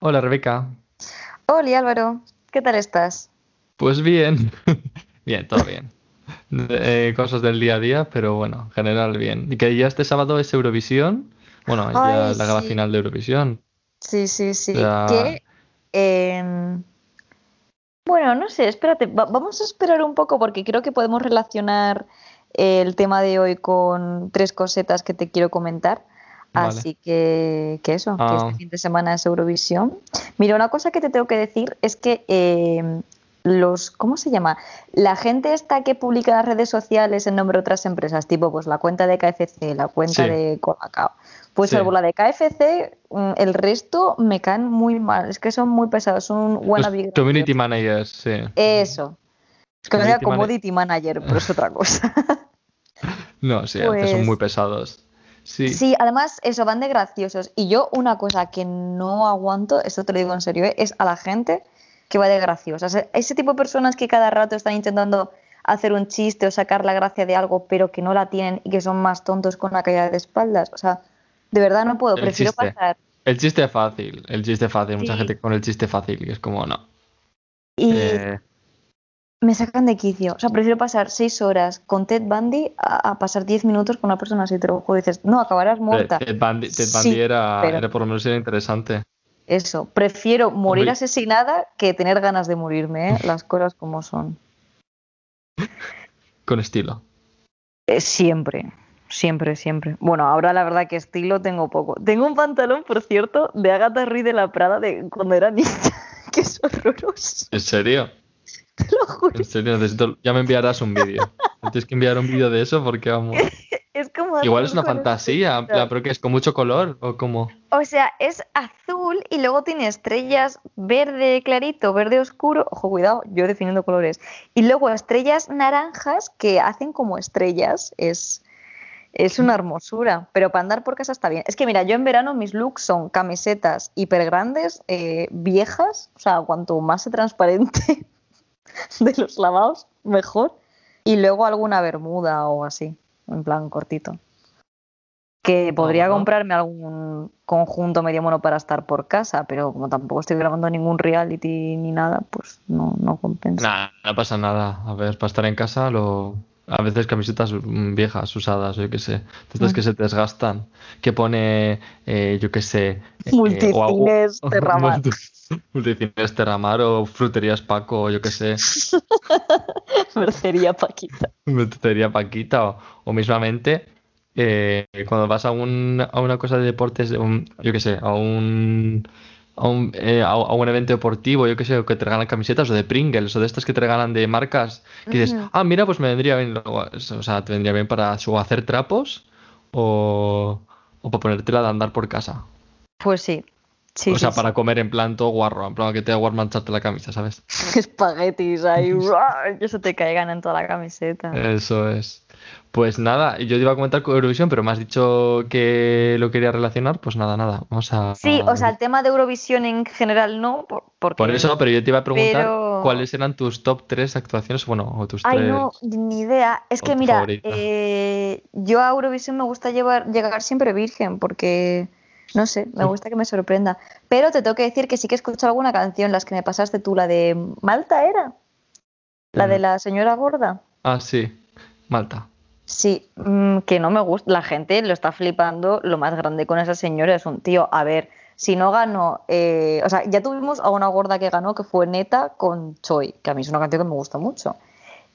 Hola Rebeca. Hola Álvaro, ¿qué tal estás? Pues bien, bien, todo bien. Eh, cosas del día a día, pero bueno, en general bien. Y que ya este sábado es Eurovisión. Bueno, ya la gala final de Eurovisión. Sí, sí, sí. Que, em, bueno, no sé, espérate, va- vamos a esperar un poco porque creo que podemos relacionar el tema de hoy con tres cosetas que te quiero comentar. Vale. Así que, que eso, que Ah. este fin de semana es Eurovisión. Mira, una cosa que te tengo que decir es que em, los, ¿cómo se llama? La gente esta que publica en las redes sociales en nombre de otras empresas, tipo pues la cuenta de KFC, la cuenta Sí. de Colacao. Pues Sí. salvo la de KFC, mm, el resto me caen muy mal. Es que son muy pesados, son wannabe community managers, sí. Eso. Es que no sea Community mana- commodity manager, pero es otra cosa. No, sí, veces son Pues- muy pesados. Sí. Sí, además, eso, van de graciosos. Y yo, una cosa que no aguanto, esto te lo digo en serio, ¿eh? es a la gente que va de graciosa. O sea, ese tipo de personas que cada rato están intentando hacer un chiste o sacar la gracia de algo, pero que no la tienen y que son más tontos con la caída de espaldas. O sea, de verdad no puedo. El Prefiero chiste. pasar. El chiste fácil, el chiste fácil. Mucha gente con el chiste fácil, que es como, no. Y Eh, me sacan de quicio. O sea, prefiero pasar seis horas con Ted Bundy a, a pasar diez minutos con una persona así. Te lo juro. Dices, no, acabarás muerta. Ted Bundy, Ted Sí, Bundy era, pero- era por lo menos era interesante. Eso, prefiero morir Hombre. asesinada que tener ganas de morirme, ¿eh? las cosas como son. Con estilo. Eh, siempre, siempre, siempre. Bueno, ahora la verdad que estilo tengo poco. Tengo un pantalón, por cierto, de Agatha Ruiz de la Prada de cuando era niña, que es horroroso, ¿En serio? te lo juro. En serio, necesito. Ya me enviarás un vídeo. Tienes que enviar un vídeo de eso porque vamos. Es como Igual es una fantasía, en estrellitas. plan, pero que es con mucho color o como. O sea, es azul y luego tiene estrellas verde clarito, verde oscuro. Ojo, cuidado, yo definiendo colores. Y luego estrellas naranjas que hacen como estrellas. Es, es una hermosura. Pero para andar por casa está bien. Es que mira, yo en verano mis looks son camisetas hiper grandes, eh, viejas. O sea, cuanto más se transparente de los lavados, mejor. Y luego alguna bermuda o así, en plan cortito que podría Ajá. comprarme algún conjunto medio mono para estar por casa, pero como tampoco estoy grabando ningún reality ni nada, pues no, no compensa. Nah, no pasa nada. A ver, para estar en casa, lo. A veces camisetas mm, viejas, usadas, yo qué sé. Estas que se desgastan. Que pone, eh, yo qué sé. eh, Multicines multi- Multicines Terramar o Fruterías Paco, yo qué sé. Mercería Paquita. Frutería Paquita o, o mismamente. eh, cuando vas a, un, a una cosa de deportes, un- yo qué sé, a un, a un, eh, a, a un evento deportivo, yo qué sé, o que te regalan camisetas o de Pringles o de estas que te regalan de marcas, que dices, ah, mira, pues me vendría bien, o sea, te vendría bien para o hacer trapos o, o para ponértela de andar por casa. Pues sí. Sí, o sea, sí, para comer en plan todo guarro, en plan que te da guar mancharte la camisa, ¿sabes? Espaguetis ahí, que se te caigan en toda la camiseta. Eso es. Pues nada, yo te iba a comentar con Eurovisión, pero me has dicho que lo quería relacionar, pues nada, nada, vamos a... Sí, o sea, el tema de Eurovisión en general no, por- porque... Por eso, pero yo te iba a preguntar Pero- cuáles eran tus top 3 actuaciones, bueno, o tus Ay, tres... no, ni idea. Es que mira, eh, yo a Eurovisión me gusta llevar, llegar siempre virgen porque, no sé, me gusta que me sorprenda. Pero te tengo que decir que sí que he escuchado alguna canción, las que me pasaste tú, la de Malta era, la de Mm. la señora gorda. Ah, sí, Malta. Sí, mm, que no me gusta. La gente lo está flipando. Lo más grande con esa señora es un tío. A ver, si no ganó. eh, o sea, ya tuvimos a una gorda que ganó, que fue Neta con Choi, que a mí es una canción que me gusta mucho.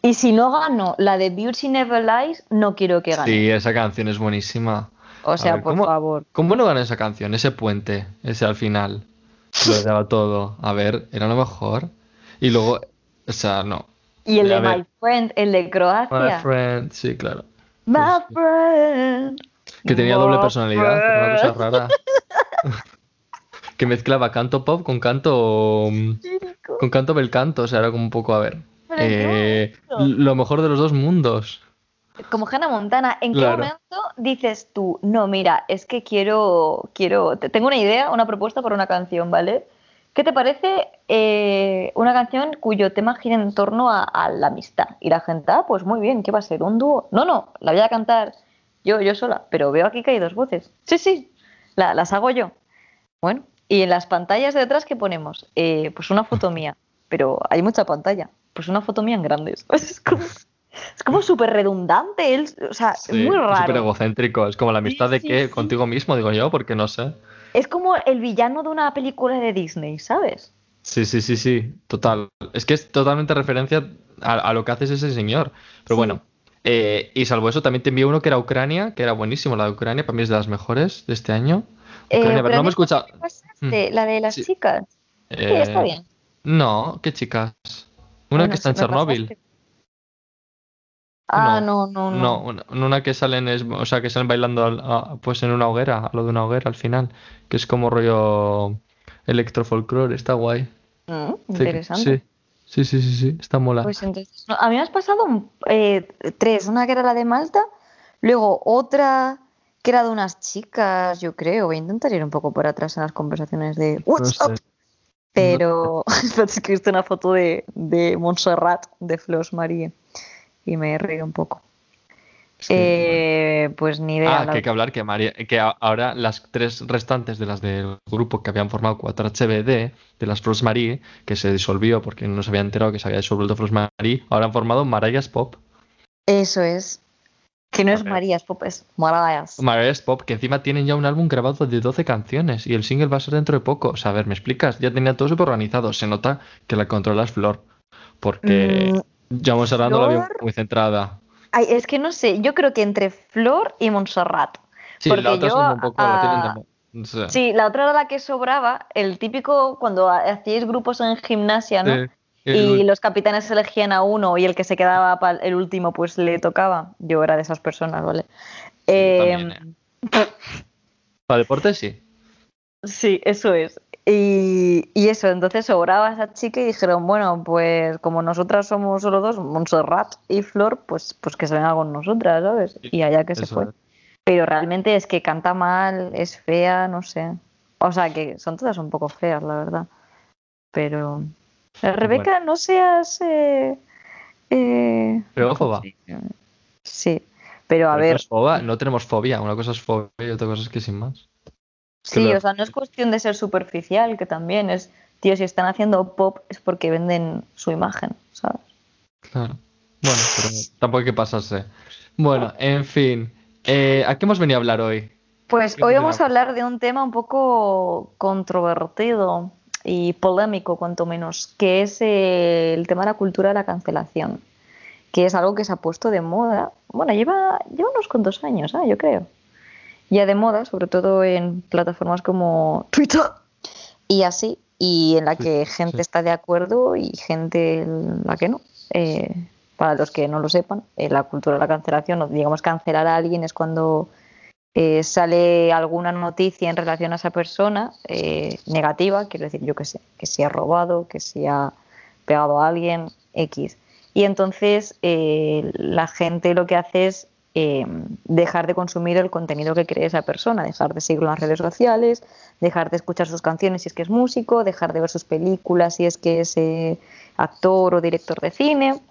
Y si no ganó la de Beauty Never Lies, no quiero que gane. Sí, esa canción es buenísima. O sea, ver, por ¿cómo- favor. ¿Cómo no ganó esa canción? Ese puente, ese al final. Lo daba todo. A ver, era lo mejor. Y luego, o sea, no. Y el de. My Friend, el de My Croacia. friend, sí, claro. My Pues friend. Que tenía doble my personalidad, era una cosa rara. que mezclaba canto pop con canto mm, con canto bel canto, o sea, era como un poco, a ver, Pero ¿en qué eh, lo mejor de los dos mundos. Como Hannah Montana, ¿en qué momento dices tú, no, mira, es que quiero, quiero, te- tengo una idea, una propuesta para una canción, ¿vale? ¿Qué te parece eh, una canción cuyo tema gira en torno a, a la amistad? Y la gente, ah, pues muy bien, ¿qué va a ser? ¿Un dúo? No, no, la voy a cantar yo, yo sola, pero veo aquí que hay dos voces. Sí, sí, la- las hago yo. Bueno, Y en las pantallas de detrás, ¿qué ponemos? Eh, pues una foto mía, pero hay mucha pantalla. Pues una foto mía en grandes. Es como, es como súper redundante, él, o sea, Sí, muy raro. Súper egocéntrico. Es como la amistad Sí, de sí. contigo mismo, digo yo, porque no sé. Es como el villano de una película de Disney, ¿sabes? Sí, sí, sí, sí, total. Es que es totalmente referencia a, a lo que hace ese señor. Pero bueno, eh, y salvo eso, también te envié uno que era Ucrania, que era buenísimo. La de Ucrania, para mí es de las mejores de este año. Eh, Ucrania, pero no me he escuchado. ¿qué pasaste? La de las chicas. Sí, está Eh, bien. No, qué chicas. Una Bueno, que está en Chernóbil. pasaste. Ah, No, no, no, No, una, que salen es, o sea, que salen bailando al- a- pues en una hoguera, a lo de una hoguera al final, que es como rollo electrofolclore, está guay. Mm, interesante. Sí, sí, sí, sí, sí, está mola. Pues entonces, no, a mí me has pasado eh, tres, una que era la de Malta, luego otra que era de unas chicas, yo creo, voy a intentar ir un poco por atrás en las conversaciones de No sé. pero es que he visto una foto de, de Montserrat, de Flos Marie, y me he reído un poco. Eh, pues ni idea. Ah, que hay que hablar que, María, que ahora las tres restantes de las del grupo que habían formado 4HBD, de las Frost Marie, que se disolvió porque no se había enterado que se había disuelto Frost Marie, ahora han formado Marayas Pop. Eso es. Que no es. Marías Pop, es Marayas. Marayas Pop, que encima tienen ya un álbum grabado de 12 canciones y el single va a ser dentro de poco. O sea, a ver, ¿me explicas? Ya tenía todo súper organizado. Se nota que la controla es Flor. Porque Mm, ya vamos hablando la vi Flor- muy centrada. Ay, es que no sé, yo creo que entre Flor y Montserrat. Sí, Porque la otra yo, un poco. la no. Sí, la era la que sobraba, el típico cuando ha- hacíais grupos en gimnasia, ¿no? Sí, Y los capitanes elegían a uno y el que se quedaba para el último pues le tocaba. Yo era de esas personas, ¿vale? también, Eh, Para deporte sí. Sí, eso es. Y, y eso, entonces sobraba esa chica y dijeron, bueno, pues como nosotras somos solo dos, Montserrat y Flor, pues, pues que se venga con nosotras, ¿sabes? Y allá que se fue. es. Pero realmente es que canta mal, es fea, no sé. O sea, que son todas un poco feas, la verdad. Pero... Eh, Rebeca, no seas... Eh, eh, Feófoba. Sí, pero a Pero no ver, es foba- no tenemos fobia. Una cosa es fobia y otra cosa es que sin más. Sí, o sea, no es cuestión de ser superficial, que también es, tío, si están haciendo pop es porque venden su imagen, ¿sabes? Claro. Bueno, pero tampoco hay que pasarse. Bueno, en fin. Eh, ¿A qué hemos venido a hablar hoy? Pues ¿Qué hoy vamos a hablar de un tema un poco controvertido y polémico, cuanto menos, que es el tema de la cultura de la cancelación, que es algo que se ha puesto de moda. Bueno, lleva, lleva unos cuantos años, ¿eh? yo creo. Ya de moda, sobre todo en plataformas como Twitter y así, y en la Sí, que gente sí. está de acuerdo y gente en la que no. Eh, para los que no lo sepan, eh, la cultura de la cancelación, o digamos cancelar a alguien es cuando eh, sale alguna noticia en relación a esa persona eh, negativa, quiero decir, yo que sé, que si ha robado, que si ha pegado a alguien, X. Y entonces la gente lo que hace es eh, dejar de consumir el contenido que cree esa persona, dejar de seguirlo en las redes sociales, dejar de escuchar sus canciones si es que es músico, dejar de ver sus películas si es que es eh, actor o director de cine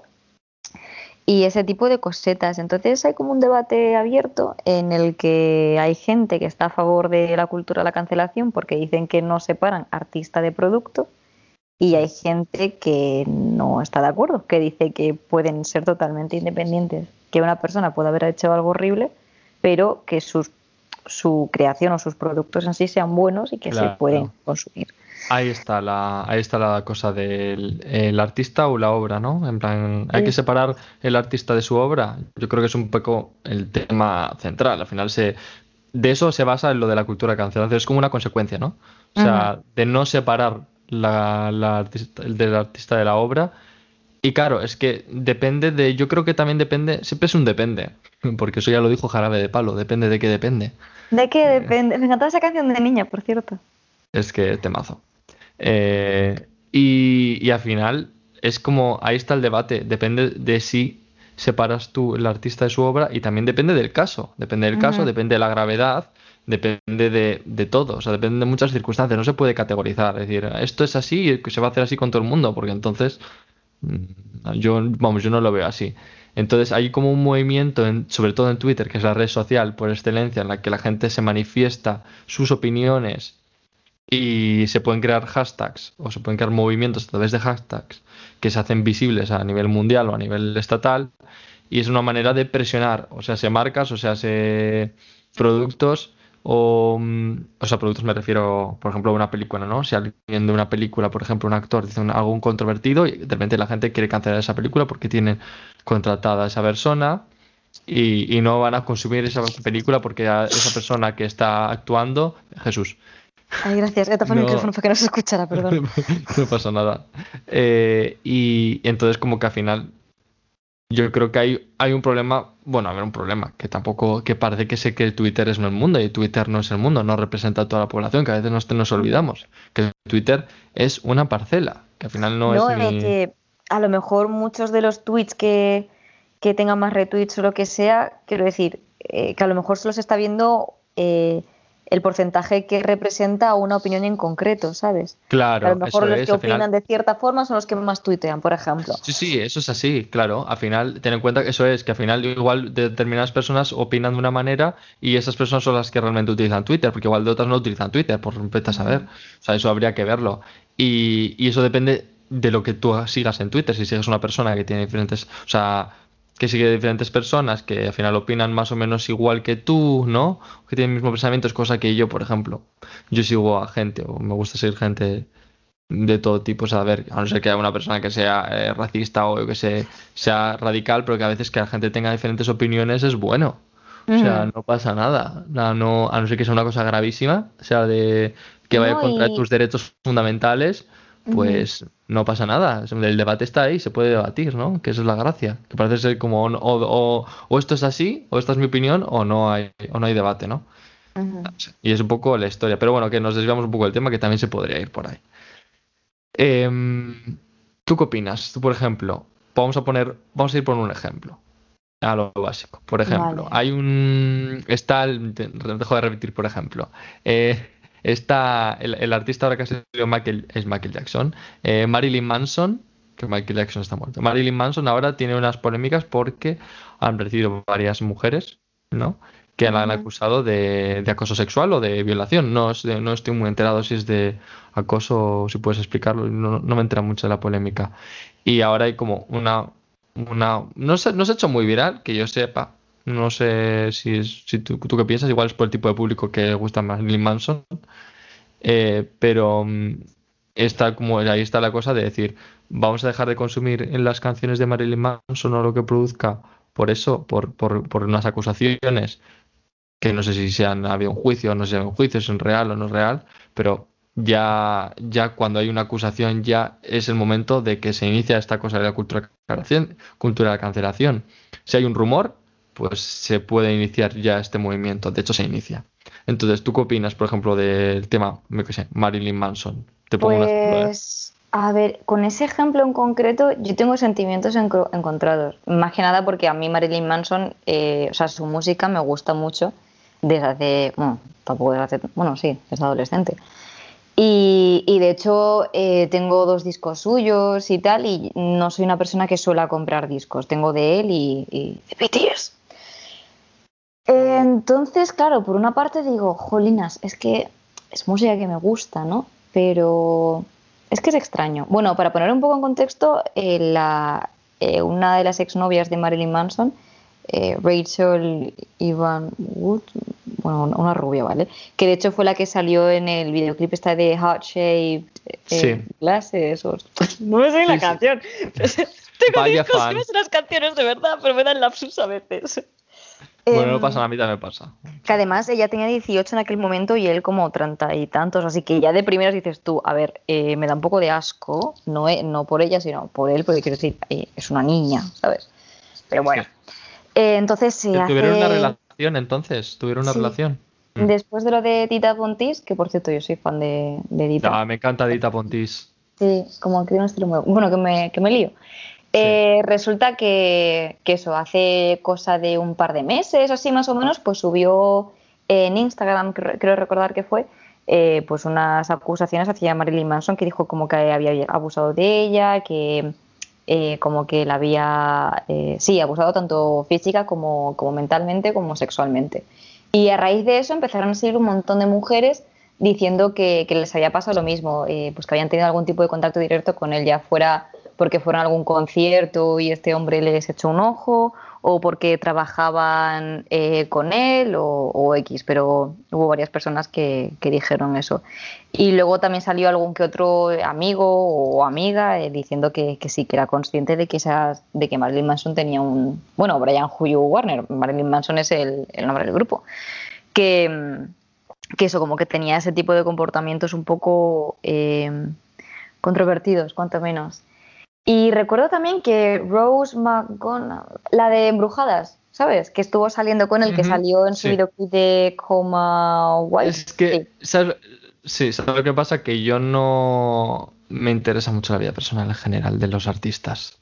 y ese tipo de cosetas. Entonces hay como un debate abierto en el que hay gente que está a favor de la cultura de la cancelación porque dicen que no separan artista de producto y hay gente que no está de acuerdo, que dice que pueden ser totalmente independientes, que una persona puede haber hecho algo horrible, pero que sus, su creación o sus productos en sí sean buenos y que se pueden consumir. Ahí está la, ahí está la cosa del el artista o la obra, ¿no? En plan, hay que separar el artista de su obra. Yo creo que es un poco el tema central. Al final se, de eso se basa en lo de la cultura cancelación. Es como una consecuencia, ¿no? O sea, de no separar la, la artista, el del artista de la obra. Y claro, es que depende de, yo creo que también depende, siempre es un depende, porque eso ya lo dijo Jarabe de Palo, depende de qué depende. ¿De qué depende? Me encantaba esa canción de niña, por cierto. Es que temazo. Eh, y, y al final es como, ahí está el debate, depende de si separas tú el artista de su obra y también depende del caso, depende del caso, depende de la gravedad, depende de, de todo, o sea, depende de muchas circunstancias, no se puede categorizar, es decir, esto es así y se va a hacer así con todo el mundo, porque entonces yo, vamos, yo no lo veo así. Entonces hay como un movimiento, en- sobre todo en Twitter, que es la red social por excelencia, en la que la gente se manifiesta sus opiniones y se pueden crear hashtags o se pueden crear movimientos a través de hashtags que se hacen visibles a nivel mundial o a nivel estatal y es una manera de presionar, o sea, se marcas, o sea, se productos o, mm, o sea, productos me refiero, por ejemplo, a una película, ¿no? Si alguien de una película, por ejemplo, un actor dice algo controvertido y de repente la gente quiere cancelar esa película porque tienen contratada a esa persona y, y no van a consumir esa película porque esa persona que está actuando, Jesús, Ay, gracias. He tapado el micrófono para que no se escuchara, perdón. no pasa nada. Eh, y, entonces como que al final yo creo que hay, hay un problema, bueno, a ver, un problema, que tampoco, que parece que sé que Twitter es no el mundo y Twitter no es el mundo, no representa a toda la población, que a veces nos, nos olvidamos, que Twitter es una parcela, que al final no, es... Ni... que a lo mejor muchos de los tweets que, que tengan más retweets o lo que sea, quiero decir, eh, que a lo mejor se los está viendo... Eh, el porcentaje que representa una opinión en concreto, ¿sabes? Claro. A lo mejor los que opinan de cierta forma son los que más tuitean, por ejemplo. Sí, sí, eso es así, claro. Al final, ten en cuenta que eso es, que al final igual determinadas personas opinan de una manera y esas personas son las que realmente utilizan Twitter, porque igual de otras no utilizan Twitter, por a saber. O sea, eso habría que verlo. Y, y eso depende de lo que tú sigas en Twitter. Si sigues una persona que tiene diferentes, o sea, que sigue diferentes personas que al final opinan más o menos igual que tú, ¿no? Que tienen el mismo pensamiento, es cosa que yo, por ejemplo, yo sigo a gente o me gusta seguir gente de todo tipo, o sea, a ver, a no ser que haya una persona que sea eh, racista o que se, sea radical, pero que a veces que la gente tenga diferentes opiniones es bueno. O sea, no pasa nada. No, a no ser que sea una cosa gravísima, o sea, de que vaya contra tus derechos fundamentales, pues no pasa nada. El debate está ahí, se puede debatir, ¿no? Que esa es la gracia. Que parece ser como o, o, esto es así, o esta es mi opinión, o no hay, o no hay debate, ¿no? Y es un poco la historia. Pero bueno, que nos desviamos un poco del tema, que también se podría ir por ahí. Em, ¿Tú qué opinas? Tú, por ejemplo, vamos a poner, vamos a ir por un ejemplo. A lo básico. Por ejemplo, hay un. Está. El, dejo de repetir, por ejemplo. Eh, Está el, artista ahora que ha sido Michael, es Michael Jackson. Eh, Marilyn Manson, que Michael Jackson está muerto. Marilyn Manson ahora tiene unas polémicas porque han recibido varias mujeres, ¿no? Que la han acusado de, acoso sexual o de violación. No, no estoy muy enterado si es de acoso, si puedes explicarlo. No, me entera mucho de la polémica. Y ahora hay como una. una no, se, no se ha hecho muy viral, que yo sepa, no sé si, si tú, tú, qué piensas, igual es por el tipo de público que gusta más Marilyn Manson. Eh, pero mm, está como ahí está la cosa de decir, vamos a dejar de consumir en las canciones de Marilyn Manson o lo que produzca por eso, por, por, por unas acusaciones que no sé si se han habido un juicio o no se ha un juicio, si es real o no es real, pero ya, ya cuando hay una acusación ya es el momento de que se inicia esta cosa de la cultura, cultura de la cancelación. Si hay un rumor, pues se puede iniciar ya este movimiento. De hecho, se inicia. Entonces, ¿tú qué opinas, por ejemplo, del tema, Marilyn Manson? Te pongo pues, a ver, con ese ejemplo en concreto, yo tengo sentimientos encontrados. Más que nada porque a mí Marilyn Manson, eh, o sea, su música me gusta mucho desde hace, bueno, tampoco desde bueno, sí, desde adolescente. Y, y, de hecho eh, tengo dos discos suyos y tal, y no soy una persona que suele comprar discos. Tengo de él y, y de BTS. Entonces, claro, por una parte digo, jolinas, es que es música que me gusta, ¿no? Pero es que es extraño. Bueno, para poner un poco en contexto, eh, eh, una de las exnovias de Marilyn Manson, eh, Rachel Ivan Wood, bueno, una rubia, ¿vale? Que de hecho fue la que salió en el videoclip esta de Heart Shaped Glasses. No me sé la canción. Tengo discos que las canciones de verdad, pero me dan lapsus a veces. Bueno, no pasa, em, a mí también me pasa. Que además ella tenía 18 en aquel momento y él como 30 y tantos, así que ya de primeras dices tú, a ver, eh, me da un poco de asco, no, no por ella, sino por él, porque quiero decir, eh, es una niña, ¿sabes? Pero bueno, eh, entonces se ¿Tuvieron una relación entonces? ¿Tuvieron una relación? Mm. Después de lo de Dita Pontis, que por cierto yo soy fan de, de Dita. Ah, me encanta Dita Pontis. Sí, como que tiene un estilo muy... Bueno, que me, que me lío. Eh, resulta que, eso, hace cosa de un par de meses, así más o menos, pues subió en Instagram, creo recordar que fue, eh, pues unas acusaciones hacia Marilyn Manson que dijo como que había abusado de ella, que eh, como que la había, sí, abusado tanto física como, como mentalmente como sexualmente. Y a raíz de eso empezaron a seguir un montón de mujeres diciendo que, les había pasado lo mismo, eh, pues que habían tenido algún tipo de contacto directo con él, ya fuera porque fueron a algún concierto y este hombre les echó un ojo, o porque trabajaban eh, con él, o, X, pero hubo varias personas que, dijeron eso. Y luego también salió algún que otro amigo o amiga eh, diciendo que, sí, que era consciente de que, esas, de que Marilyn Manson tenía un... Bueno, Brian Hugh Warner, Marilyn Manson es el, nombre del grupo, que, que, eso, como que tenía ese tipo de comportamientos un poco... Eh, controvertidos, cuanto menos. Y recuerdo también que Rose McGonagall, la de Embrujadas, ¿sabes? Que estuvo saliendo con el que salió en su videoclip de Coma White. Es que, sí. ¿sabes? lo que pasa? Que yo no me interesa mucho la vida personal en general de los artistas.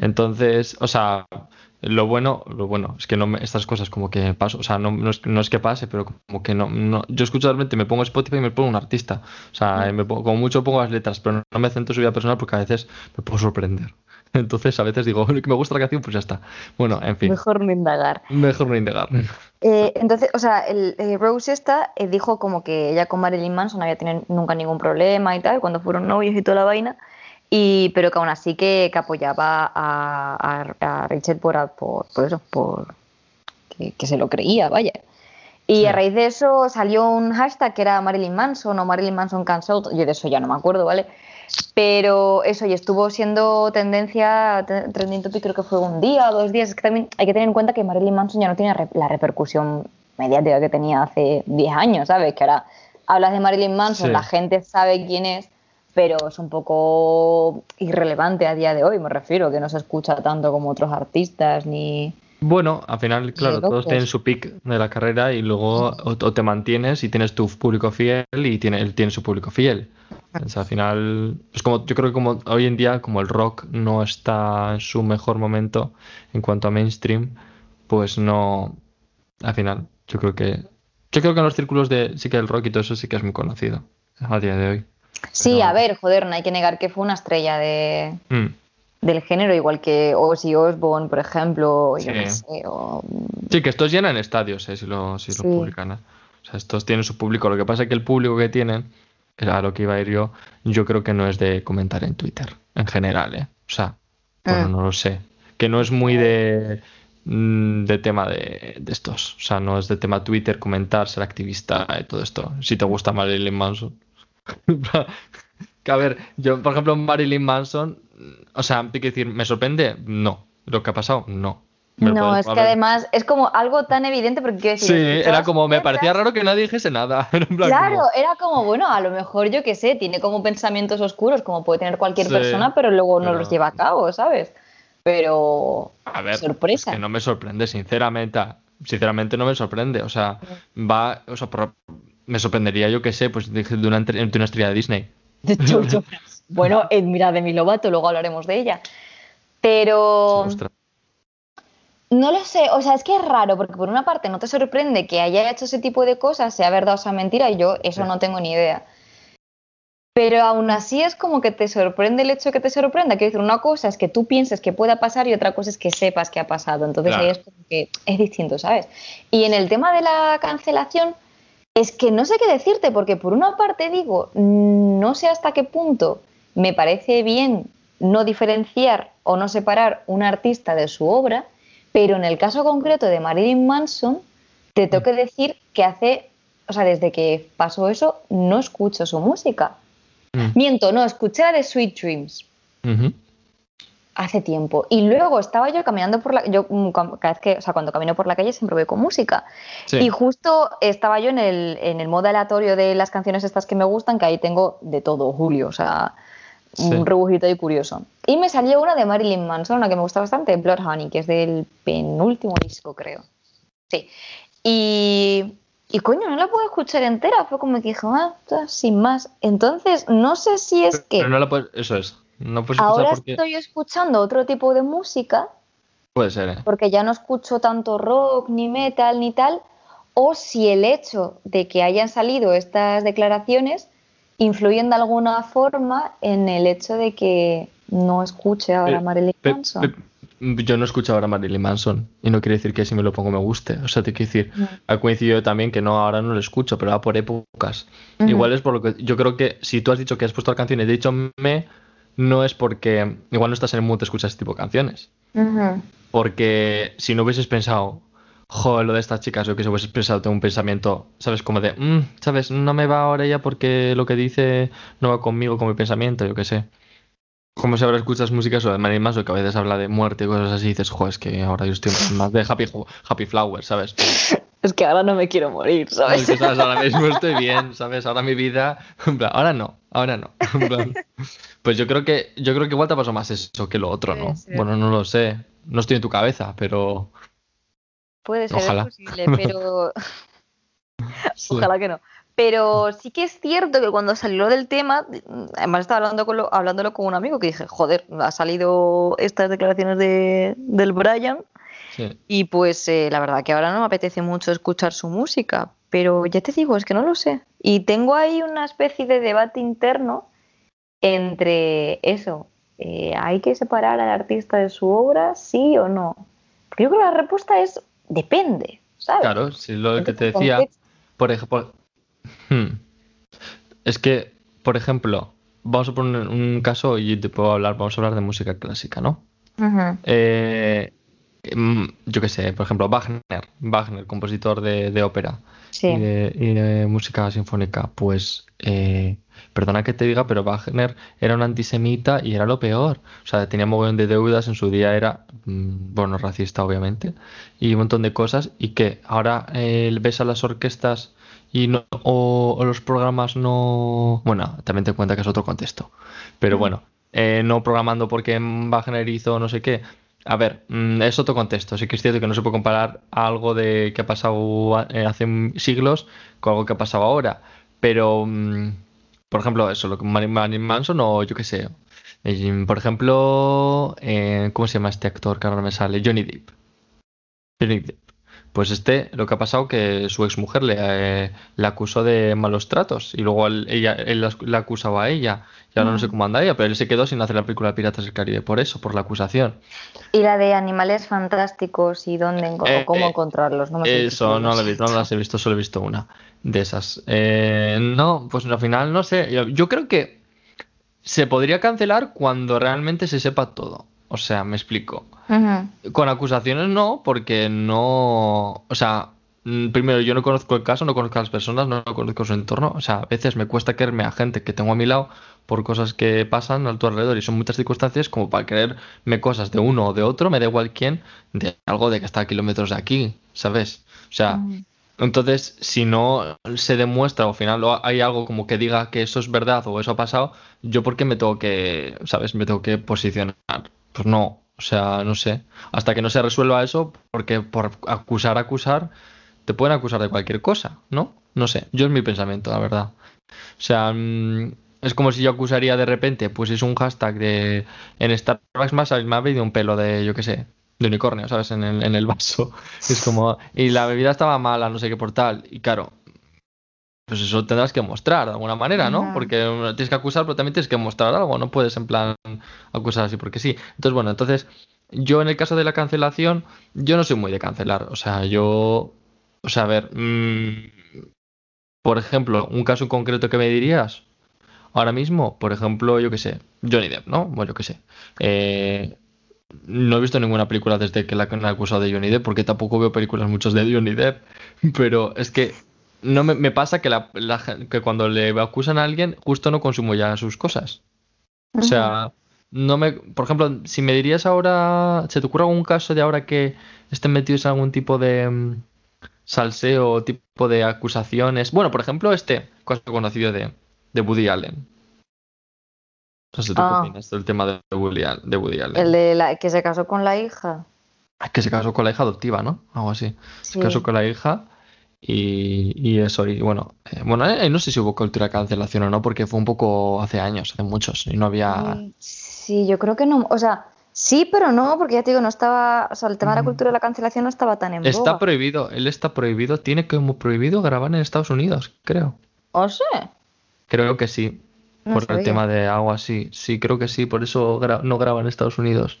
Entonces, o sea, lo bueno, lo bueno, es que no me, estas cosas como que paso, o sea, no, no, es, que pase, pero como que no, no yo escucho realmente, me pongo Spotify y me pongo un artista, o sea, me pongo, como mucho pongo las letras, pero no me centro en su vida personal porque a veces me puedo sorprender. Entonces a veces digo, que me gusta la canción, pues ya está. Bueno, en fin. Mejor no indagar. Mejor no indagar. Eh, entonces, o sea, el, eh, Rose esta eh, dijo como que ella con Marilyn Manson no había tenido nunca ningún problema y tal, cuando fueron novios y toda la vaina y pero que aún así que, apoyaba a, a, Rachel por, por, eso, por que, se lo creía, vaya. Y a raíz de eso salió un hashtag que era Marilyn Manson o Marilyn Manson Cancelled, yo de eso ya no me acuerdo, ¿vale? Pero eso, y estuvo siendo tendencia, trending topic creo que fue un día o dos días, es que también hay que tener en cuenta que Marilyn Manson ya no tiene la repercusión mediática que tenía hace 10 años, ¿sabes? Que ahora hablas de Marilyn Manson, la gente sabe quién es, pero es un poco irrelevante a día de hoy, me refiero, que no se escucha tanto como otros artistas ni... Bueno, al final, claro, todos tienen su pick de la carrera y luego o, te mantienes y tienes tu público fiel y tiene, él tiene su público fiel. al final, es como, yo creo que como hoy en día, como el rock no está en su mejor momento en cuanto a mainstream, pues no, al final, yo creo que, yo creo que en los círculos de sí que el rock y todo eso sí que es muy conocido a día de hoy. Sí, a ver, joder, no hay que negar que fue una estrella de, mm. del género, igual que Ozzy Osbourne, por ejemplo. Sí. sí, que estos llenan estadios, eh, si lo, si lo publican. Eh. O sea, estos tienen su público. Lo que pasa es que el público que tienen, a lo que iba a ir yo, yo creo que no es de comentar en Twitter, en general, ¿eh? O sea, bueno, mm. no lo sé. Que no es muy de mm, de tema de, de, estos. O sea, no es de tema Twitter, comentar, ser activista y todo esto. Si te gusta Marilyn Manson, que a ver, yo, por ejemplo, Marilyn Manson, o sea, hay que decir, ¿me sorprende? No. ¿Lo que ha pasado? No. no, es que además es como algo tan evidente porque quiero decir, Sí, era como, me parecía raro que nadie dijese nada. claro, era como, bueno, a lo mejor yo qué sé, tiene como pensamientos oscuros como puede tener cualquier persona, pero luego no los lleva a cabo, ¿sabes? Pero, a ver, sorpresa. Es que no me sorprende, sinceramente. Sinceramente no me sorprende. O sea, va, o sea, por, me sorprendería, yo que sé, pues de una, de una estrella de Disney. bueno, eh, mira, de mi Lobato, luego hablaremos de ella. Pero. No lo sé, o sea, es que es raro, porque por una parte no te sorprende que haya hecho ese tipo de cosas, sea verdad o sea mentira, y yo eso no tengo ni idea. Pero aún así es como que te sorprende el hecho que te sorprenda. Quiero decir, una cosa es que tú pienses que pueda pasar y otra cosa es que sepas que ha pasado. Entonces ahí es como que es distinto, ¿sabes? Y en el tema de la cancelación, es que no sé qué decirte, porque por una parte digo, no sé hasta qué punto me parece bien no diferenciar o no separar un artista de su obra, pero en el caso concreto de Marilyn Manson, te tengo que decir que hace, o sea, desde que pasó eso, no escucho su música. Mm. Miento, no, escuché la de Sweet Dreams hace tiempo. Y luego estaba yo caminando por la yo mm, cada vez que, o sea, cuando camino por la calle siempre voy con música. Y justo estaba yo en el, en el modo aleatorio de las canciones estas que me gustan, que ahí tengo de todo, Julio, o sea, un rebujito y curioso. Y me salió una de Marilyn Manson, una que me gusta bastante, Blood Honey, que es del penúltimo disco, creo. Sí. Y, y coño, no la puedo escuchar entera, fue como que dije, ah, sin más. Entonces, no sé si es que... Pero no la puedes, eso es. Ahora estoy escuchando otro tipo de música. Puede ser, ¿eh? Porque ya no escucho tanto rock, ni metal, ni tal. O si el hecho de que hayan salido estas declaraciones influyen de alguna forma en el hecho de que no escuche ahora Marilyn Manson. yo no escucho ahora Marilyn Manson y no quiere decir que si me lo pongo me guste. O sea, te quiero decir, ha coincidido también que no, ahora no lo escucho, pero va por épocas. Igual es por lo que yo creo que si tú has dicho que has puesto la canción y he dicho me, no es porque igual no estás en el mundo de escuchar este tipo de canciones. Porque si no hubieses pensado, joder, lo de estas chicas, o que se hubieses pensado, tengo un pensamiento, ¿sabes? Como de, mm, ¿sabes? No me va ahora ella porque lo que dice no va conmigo, con mi pensamiento, yo qué sé. Como si ahora escuchas música sobre Marilyn Manson, que a veces habla de muerte y cosas así, y dices, joder, es que ahora yo estoy más de Happy, happy Flower, ¿sabes? Es que ahora no me quiero morir, ¿sabes? Ahora mismo estoy bien, ¿sabes? Ahora mi vida, ahora no, ahora no. Pues yo creo que yo creo que igual te pasó más eso que lo otro, ¿no? Bueno, no lo sé. No estoy en tu cabeza, pero Puede ser, Ojalá. posible, pero Ojalá que no. Pero sí que es cierto que cuando salió del tema, además estaba hablando con hablándolo con un amigo que dije, joder, ha salido estas declaraciones de, del Brian y pues eh, la verdad que ahora no me apetece mucho escuchar su música, pero ya te digo, es que no lo sé. Y tengo ahí una especie de debate interno entre eso, eh, ¿hay que separar al artista de su obra, sí o no? Porque yo creo que la respuesta es depende, ¿sabes? Claro, si lo que te decía, por ejemplo, Hmm. Es que, por ejemplo, vamos a poner un caso y te puedo hablar, vamos a hablar de música clásica, ¿no? Eh, yo qué sé, por ejemplo, Wagner, Wagner, compositor de, ópera y, de, música sinfónica, pues, eh, perdona que te diga, pero Wagner era un antisemita y era lo peor. O sea, tenía un montón de deudas, en su día era, mm, bueno, racista obviamente, y un montón de cosas, y que ahora eh, ves a las orquestas y no, o, los programas no... Bueno, también te cuenta que es otro contexto. Pero bueno, eh, no programando porque Wagner hizo no sé qué. A ver, mm, es otro contexto. Sí que es cierto que no se puede comparar algo de que ha pasado eh, hace siglos con algo que ha pasado ahora. Pero, mm, por ejemplo, eso, lo que Marilyn Manson o yo qué sé. Eh, por ejemplo, ¿cómo se llama este actor que ahora me sale? Johnny Depp. Johnny Depp. Pues este, lo que ha pasado que su exmujer le, eh, acusó de malos tratos y luego él, ella, él la acusaba a ella. Y ahora no sé cómo anda ella, pero él se quedó sin hacer la película Piratas del Caribe por eso, por la acusación. Y la de animales fantásticos y dónde eh, cómo eh, encontrarlos. No eso no, he las he visto, solo he visto una de esas. no, pues al final no sé. yo creo que se podría cancelar cuando realmente se sepa todo. O sea, me explico. Con acusaciones no, porque no. O sea, mm, primero, yo no conozco el caso, no conozco a las personas, no conozco su entorno. O sea, a veces me cuesta creerme a gente que tengo a mi lado por cosas que pasan a tu alrededor y son muchas circunstancias como para creerme cosas de uno o de otro, me da igual quién, de algo de que está a kilómetros de aquí, ¿sabes? O sea. Entonces, si no se demuestra o al final hay algo como que diga que eso es verdad o eso ha pasado, yo porque me tengo que, ¿sabes? Me tengo que posicionar. Pues no, o sea, no sé. Hasta que no se resuelva eso, porque por acusar, acusar, te pueden acusar de cualquier cosa, ¿no? No sé, yo es mi pensamiento, la verdad. O sea, mm, es como si yo acusaría de repente, pues es un hashtag de en Starbucks más me ha pedido un pelo de, yo qué sé, de unicornio, ¿sabes? En el, en el vaso. Es como, y la bebida estaba mala, no sé qué por tal. Y claro, pues eso tendrás que mostrar de alguna manera, ¿no? Porque tienes que acusar, pero también tienes que mostrar algo, no puedes en plan acusar así porque sí. Entonces, bueno, entonces yo en el caso de la cancelación, yo no soy muy de cancelar, o sea, yo, o sea, a ver, mm, por ejemplo, un caso concreto que me dirías, ahora mismo, por ejemplo, yo qué sé, Johnny Depp, ¿no? Bueno, yo qué sé. Eh, no he visto ninguna película desde que la han acusado de Johnny Depp, porque tampoco veo películas muchas de Johnny Depp, pero es que no me, pasa que, la, que cuando le acusan a alguien, justo no consumo ya sus cosas. O sea, no me. Por ejemplo, si me dirías ahora. ¿Se te ocurre algún caso de ahora que estén metidos en algún tipo de mm, salseo o tipo de acusaciones? Bueno, por ejemplo, este caso conocido de, de Woody Allen. No sé tú qué ah. opinas del tema de Woody, de Woody Allen. El de la, que se casó con la hija. Que se casó con la hija adoptiva, ¿no? Algo así. Se casó con la hija y, eso, y bueno, eh, bueno, eh, no sé si hubo cultura de cancelación o no, porque fue un poco hace años, hace muchos, y no había... Sí, yo creo que no, o sea, sí, pero no, porque ya te digo, no estaba, o sea, el tema de la cultura de la cancelación no estaba tan en Está prohibido, él está prohibido, tiene como prohibido grabar en Estados Unidos, creo. ¿O sí? Creo que sí, por el tema de agua, sí, sí, creo que sí, por eso no graba en Estados Unidos.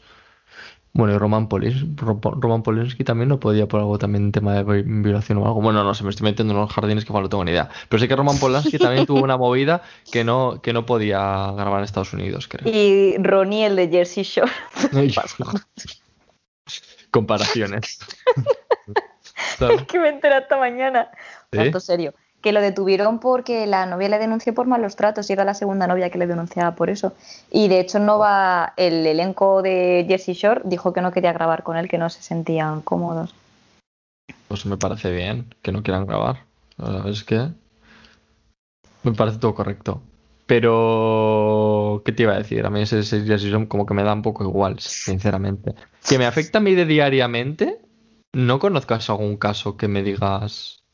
Bueno, y Roman, Polis, Roman Polanski también no podía por algo también tema de violación o algo. Bueno, no se me estoy metiendo en unos jardines que igual no tengo ni idea. Pero sé que Roman Polanski también tuvo una movida que no, que no podía grabar en Estados Unidos, creo. Y Ronnie, el de Jersey Shore. Comparaciones. es que me enteré esta mañana. ¿Sí? serio que lo detuvieron porque la novia le denunció por malos tratos y era la segunda novia que le denunciaba por eso. Y de hecho no va el elenco de Jersey Shore dijo que no quería grabar con él, que no se sentían cómodos. Pues me parece bien que no quieran grabar. ¿Sabes qué? Me parece todo correcto. Pero, ¿qué te iba a decir? A mí ese, Jersey Shore como que me da un poco igual, sinceramente. Que me afecta a mí de diariamente, no conozcas algún caso que me digas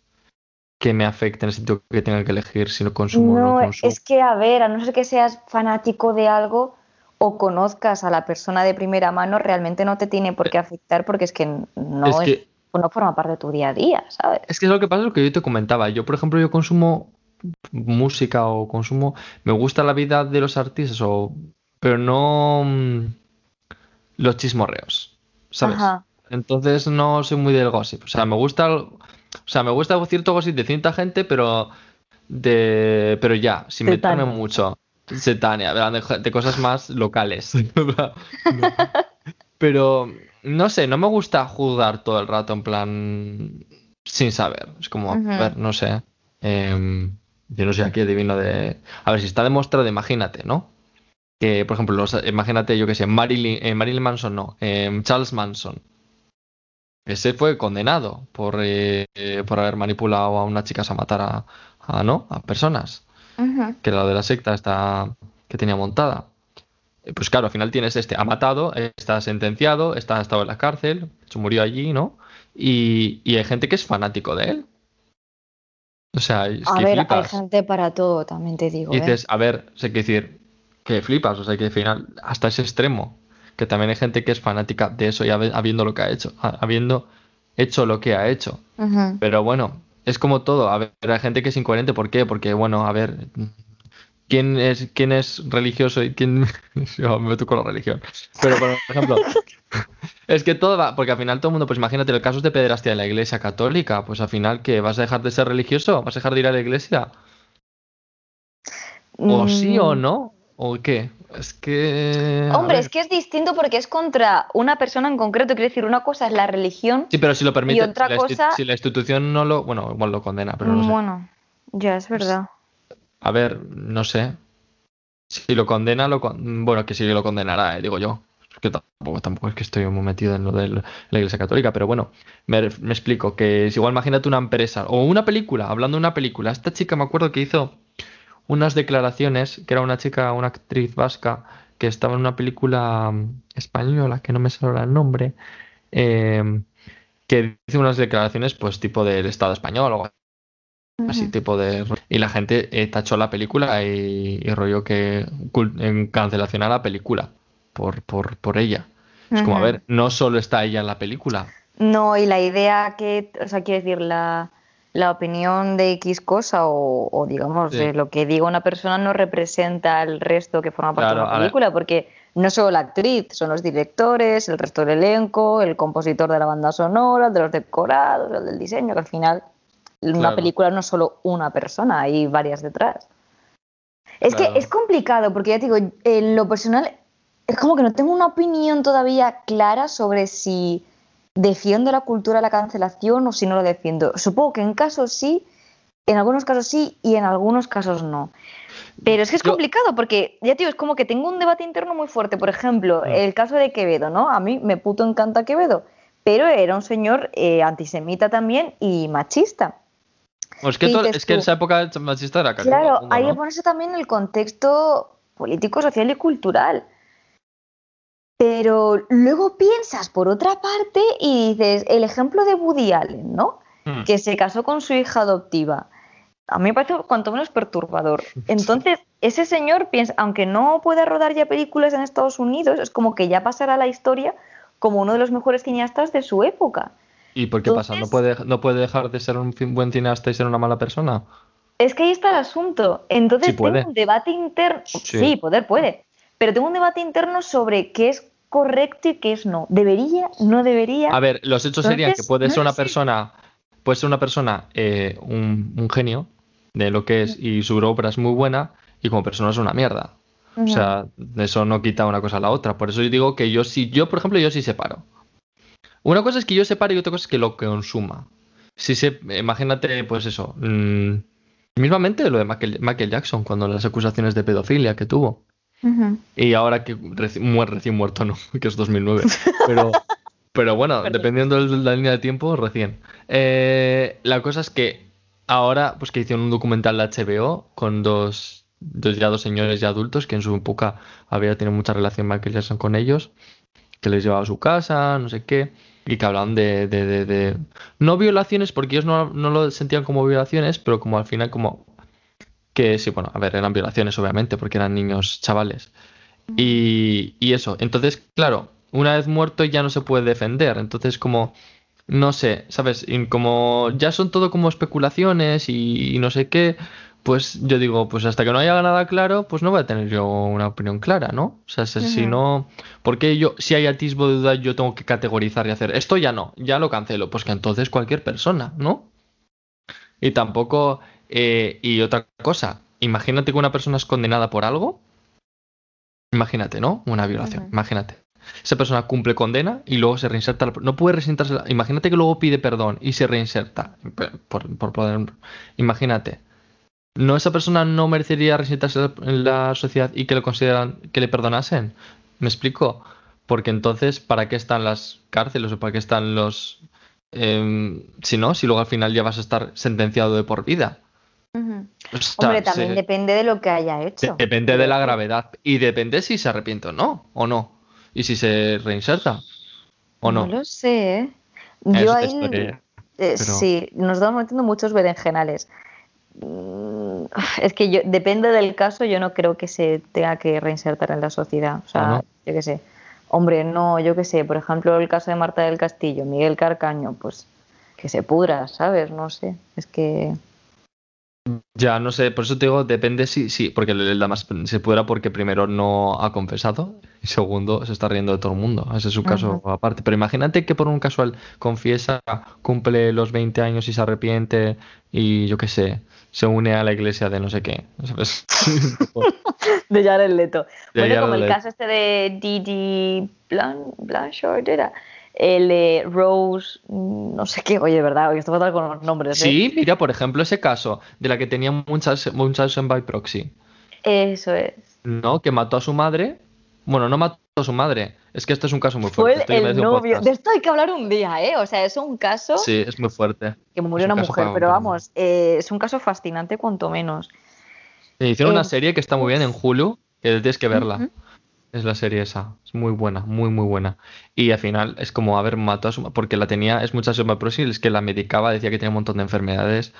que me afecte en el sentido que tenga que elegir si lo consumo no, o no consumo. Es que, a ver, a no ser que seas fanático de algo o conozcas a la persona de primera mano, realmente no te tiene por qué afectar porque es que no, es no forma parte de tu día a día, ¿sabes? Es que es lo que pasa, es lo que yo te comentaba. Yo, por ejemplo, yo consumo música o consumo. Me gusta la vida de los artistas, o, pero no mm, los chismorreos, ¿sabes? Entonces no soy muy del gossip. O sea, me gusta o sea, me gusta cierto gossip de cierta gente, pero de pero ya, sin meterme mucho. Setania, de, de cosas más locales. pero no sé, no me gusta juzgar todo el rato en plan sin saber. Es como, a ver, no sé. Em, yo no sé aquí adivino de. A ver, si está demostrado, imagínate, ¿no? Que, por ejemplo, imagínate, yo que sé, Marilyn, eh, Marilyn Manson, no, em, Charles Manson ese fue condenado por, eh, por haber manipulado a unas chicas a matar a, ¿no? a personas. Que era la de la secta esta que tenía montada. Eh, pues claro, al final tienes este, ha matado, está sentenciado, está, ha estado en la cárcel, se murió allí, ¿no? Y, hay gente que es fanático de él. O sea, es a que ver, hay gente para todo, también te digo. Y dices, ¿eh? a ver, sé que decir, que flipas, o sea, que al final, hasta ese extremo que también hay gente que es fanática de eso y habiendo lo que ha hecho, habiendo hecho lo que ha hecho. Pero bueno, es como todo. A ver, hay gente que es incoherente. ¿Por qué? Porque, bueno, a ver, ¿quién es, quién es religioso y quién... Yo me meto con la religión. Pero, por ejemplo, es que todo va... Porque al final todo el mundo, pues imagínate, el caso de pederastia en la iglesia católica, pues al final, ¿qué? ¿Vas a dejar de ser religioso? ¿Vas a dejar de ir a la iglesia? ¿O sí o mm. no? ¿O qué? Es que. Hombre, es que es distinto porque es contra una persona en concreto. Quiero decir, una cosa es la religión. Sí, pero si lo permite. Y otra si cosa. La si la institución no lo. Bueno, igual lo condena, pero no sé. Bueno, ya es verdad. A ver, no sé. Si lo condena, lo bueno, que sí lo condenará, eh, digo yo. que tampoco, tampoco es que estoy muy metido en lo de la Iglesia Católica, pero bueno, me, me explico. Que es igual, imagínate una empresa o una película, hablando de una película. Esta chica me acuerdo que hizo unas declaraciones, que era una chica, una actriz vasca, que estaba en una película mm, española, que no me sale el nombre, em, que dice unas declaraciones, pues tipo del Estado español o así, tipo de... Y la gente eh, tachó la película y, rollo que en cancelación a la película por, por, por ella. Es como, a ver, no solo está ella en la película. No, y la idea que, o sea, quiero decir, la la opinión de X cosa o, digamos de lo que diga una persona no representa al resto que forma parte de la película, porque no solo la actriz, son los directores, el resto del elenco, el compositor de la banda sonora, de los decorados, el del diseño, que al final una película no es solo una persona, hay varias detrás. Es que es complicado, porque ya te digo, en lo personal es como que no tengo una opinión todavía clara sobre si defiendo la cultura de la cancelación o si no lo defiendo. Supongo que en casos sí, en algunos casos sí y en algunos casos no. Pero es que es complicado porque, ya tío, es como que tengo un debate interno muy fuerte. Por ejemplo, el caso de Quevedo, ¿no? A mí me puto encanta Quevedo, pero era un señor eh, antisemita también y machista. Pues que es que en esa época machista era casi Claro, hay que ponerse también el contexto político, social y cultural. Pero luego piensas por otra parte y dices, el ejemplo de Woody Allen, ¿no? Hmm. Que se casó con su hija adoptiva. A mí me parece cuanto menos perturbador. Entonces, ese señor piensa, aunque no pueda rodar ya películas en Estados Unidos, es como que ya pasará la historia como uno de los mejores cineastas de su época. ¿Y por qué pasa? ¿No puede, ¿No puede dejar de ser un buen cineasta y ser una mala persona? Es que ahí está el asunto. Entonces, tengo un debate interno. sí, poder puede. Pero tengo un debate interno sobre qué es correcto y qué es no. ¿Debería? ¿No debería? A ver, los hechos serían que puede no ser una persona, puede ser una persona, eh, un, un genio de lo que es y su obra es muy buena y como persona es una mierda. O sea, eso no quita una cosa a la otra. Por eso yo digo que yo sí, yo por ejemplo, yo sí separo. Una cosa es que yo separe y otra cosa es que lo consuma. Si se, imagínate, pues eso, mm, mismamente lo de Michael, Michael Jackson, cuando las acusaciones de pedofilia que tuvo. Y ahora que reci- recién muerto, no, que es 2009. Pero, pero bueno, Perdón. dependiendo de la línea de tiempo, recién. Eh, la cosa es que ahora, pues que hicieron un documental de HBO con dos, dos ya dos señores ya adultos que en su época había tenido mucha relación Michael Jackson con ellos, que les llevaba a su casa, no sé qué, y que hablaban de, de, de- de- no violaciones, porque ellos no, no lo sentían como violaciones, pero como al final como que sí, bueno, a ver, eran violaciones obviamente, porque eran niños chavales. Y, y eso, entonces, claro, una vez muerto ya no se puede defender, entonces como, no sé, ¿sabes? Y como ya son todo como especulaciones y, y no sé qué, pues yo digo, pues hasta que no haya nada claro, pues no voy a tener yo una opinión clara, ¿no? O sea, si, si no, porque yo, si hay atisbo de duda, yo tengo que categorizar y hacer, esto ya no, ya lo cancelo, pues que entonces cualquier persona, ¿no? Y tampoco, eh, y otra cosa, imagínate que una persona es condenada por algo, imagínate, ¿no? Una violación, imagínate. Esa persona cumple condena y luego se reinserta. la- No puede reinsertarse. la- Imagínate que luego pide perdón y se reinserta. Por, poner- imagínate. ¿No esa persona no merecería reinsertarse en la sociedad y que le consideran que le perdonasen? ¿Me explico? Porque entonces, ¿para qué están las cárceles o para qué están los... em, si no, si luego al final ya vas a estar sentenciado de por vida. Ujú. O sea, Hombre, también se- depende de lo que haya hecho. Depende de la gravedad y depende si se arrepiente o no, o no. Y si se reinserta o no. No lo sé, ¿eh? Yo ahí, historia. eh, pero- sí, nos estamos metiendo muchos berenjenales. Mm, Es que yo, depende del caso, yo no creo que se tenga que reinsertar en la sociedad. O sea, ¿Ah, no? yo qué sé. Hombre, no, yo qué sé. Por ejemplo, el caso de Marta del Castillo, Miguel Carcaño, pues que se pudra, ¿sabes? No sé. Es que. Ya, no sé, por eso te digo, depende si, sí, porque el, Damas se pudiera porque primero no ha confesado y segundo se está riendo de todo el mundo. Ese es su caso aparte. Pero imagínate que por un casual confiesa, cumple los 20 años y se arrepiente y yo qué sé, se une a la iglesia de no sé qué. ¿sabes? De Jared Leto. De bueno, Jared como el caso este de Didi Blan- Blanchard, ¿era? El Rose, no sé qué. Oye, ¿verdad? Oye, esto fatal con los nombres, ¿eh? Sí, mira, por ejemplo, ese caso de la que tenía muchas, muchas en by proxy. Eso es. ¿no? Que mató a su madre. Bueno, no mató a su madre. Es que esto es un caso muy Fue fuerte. Ya el novio. De esto hay que hablar un día, ¿eh? O sea, es un caso Sí, es muy fuerte. que murió un una mujer, pero vamos, eh, es un caso fascinante cuanto menos. Eh, Hicieron Eh, una serie que está muy bien en Hulu, que tienes que verla. Es la serie esa. Es muy buena, muy, muy buena. Y al final es como haber matado a su madre. Porque la tenía, es mucha pero es que la medicaba, decía que tenía un montón de enfermedades.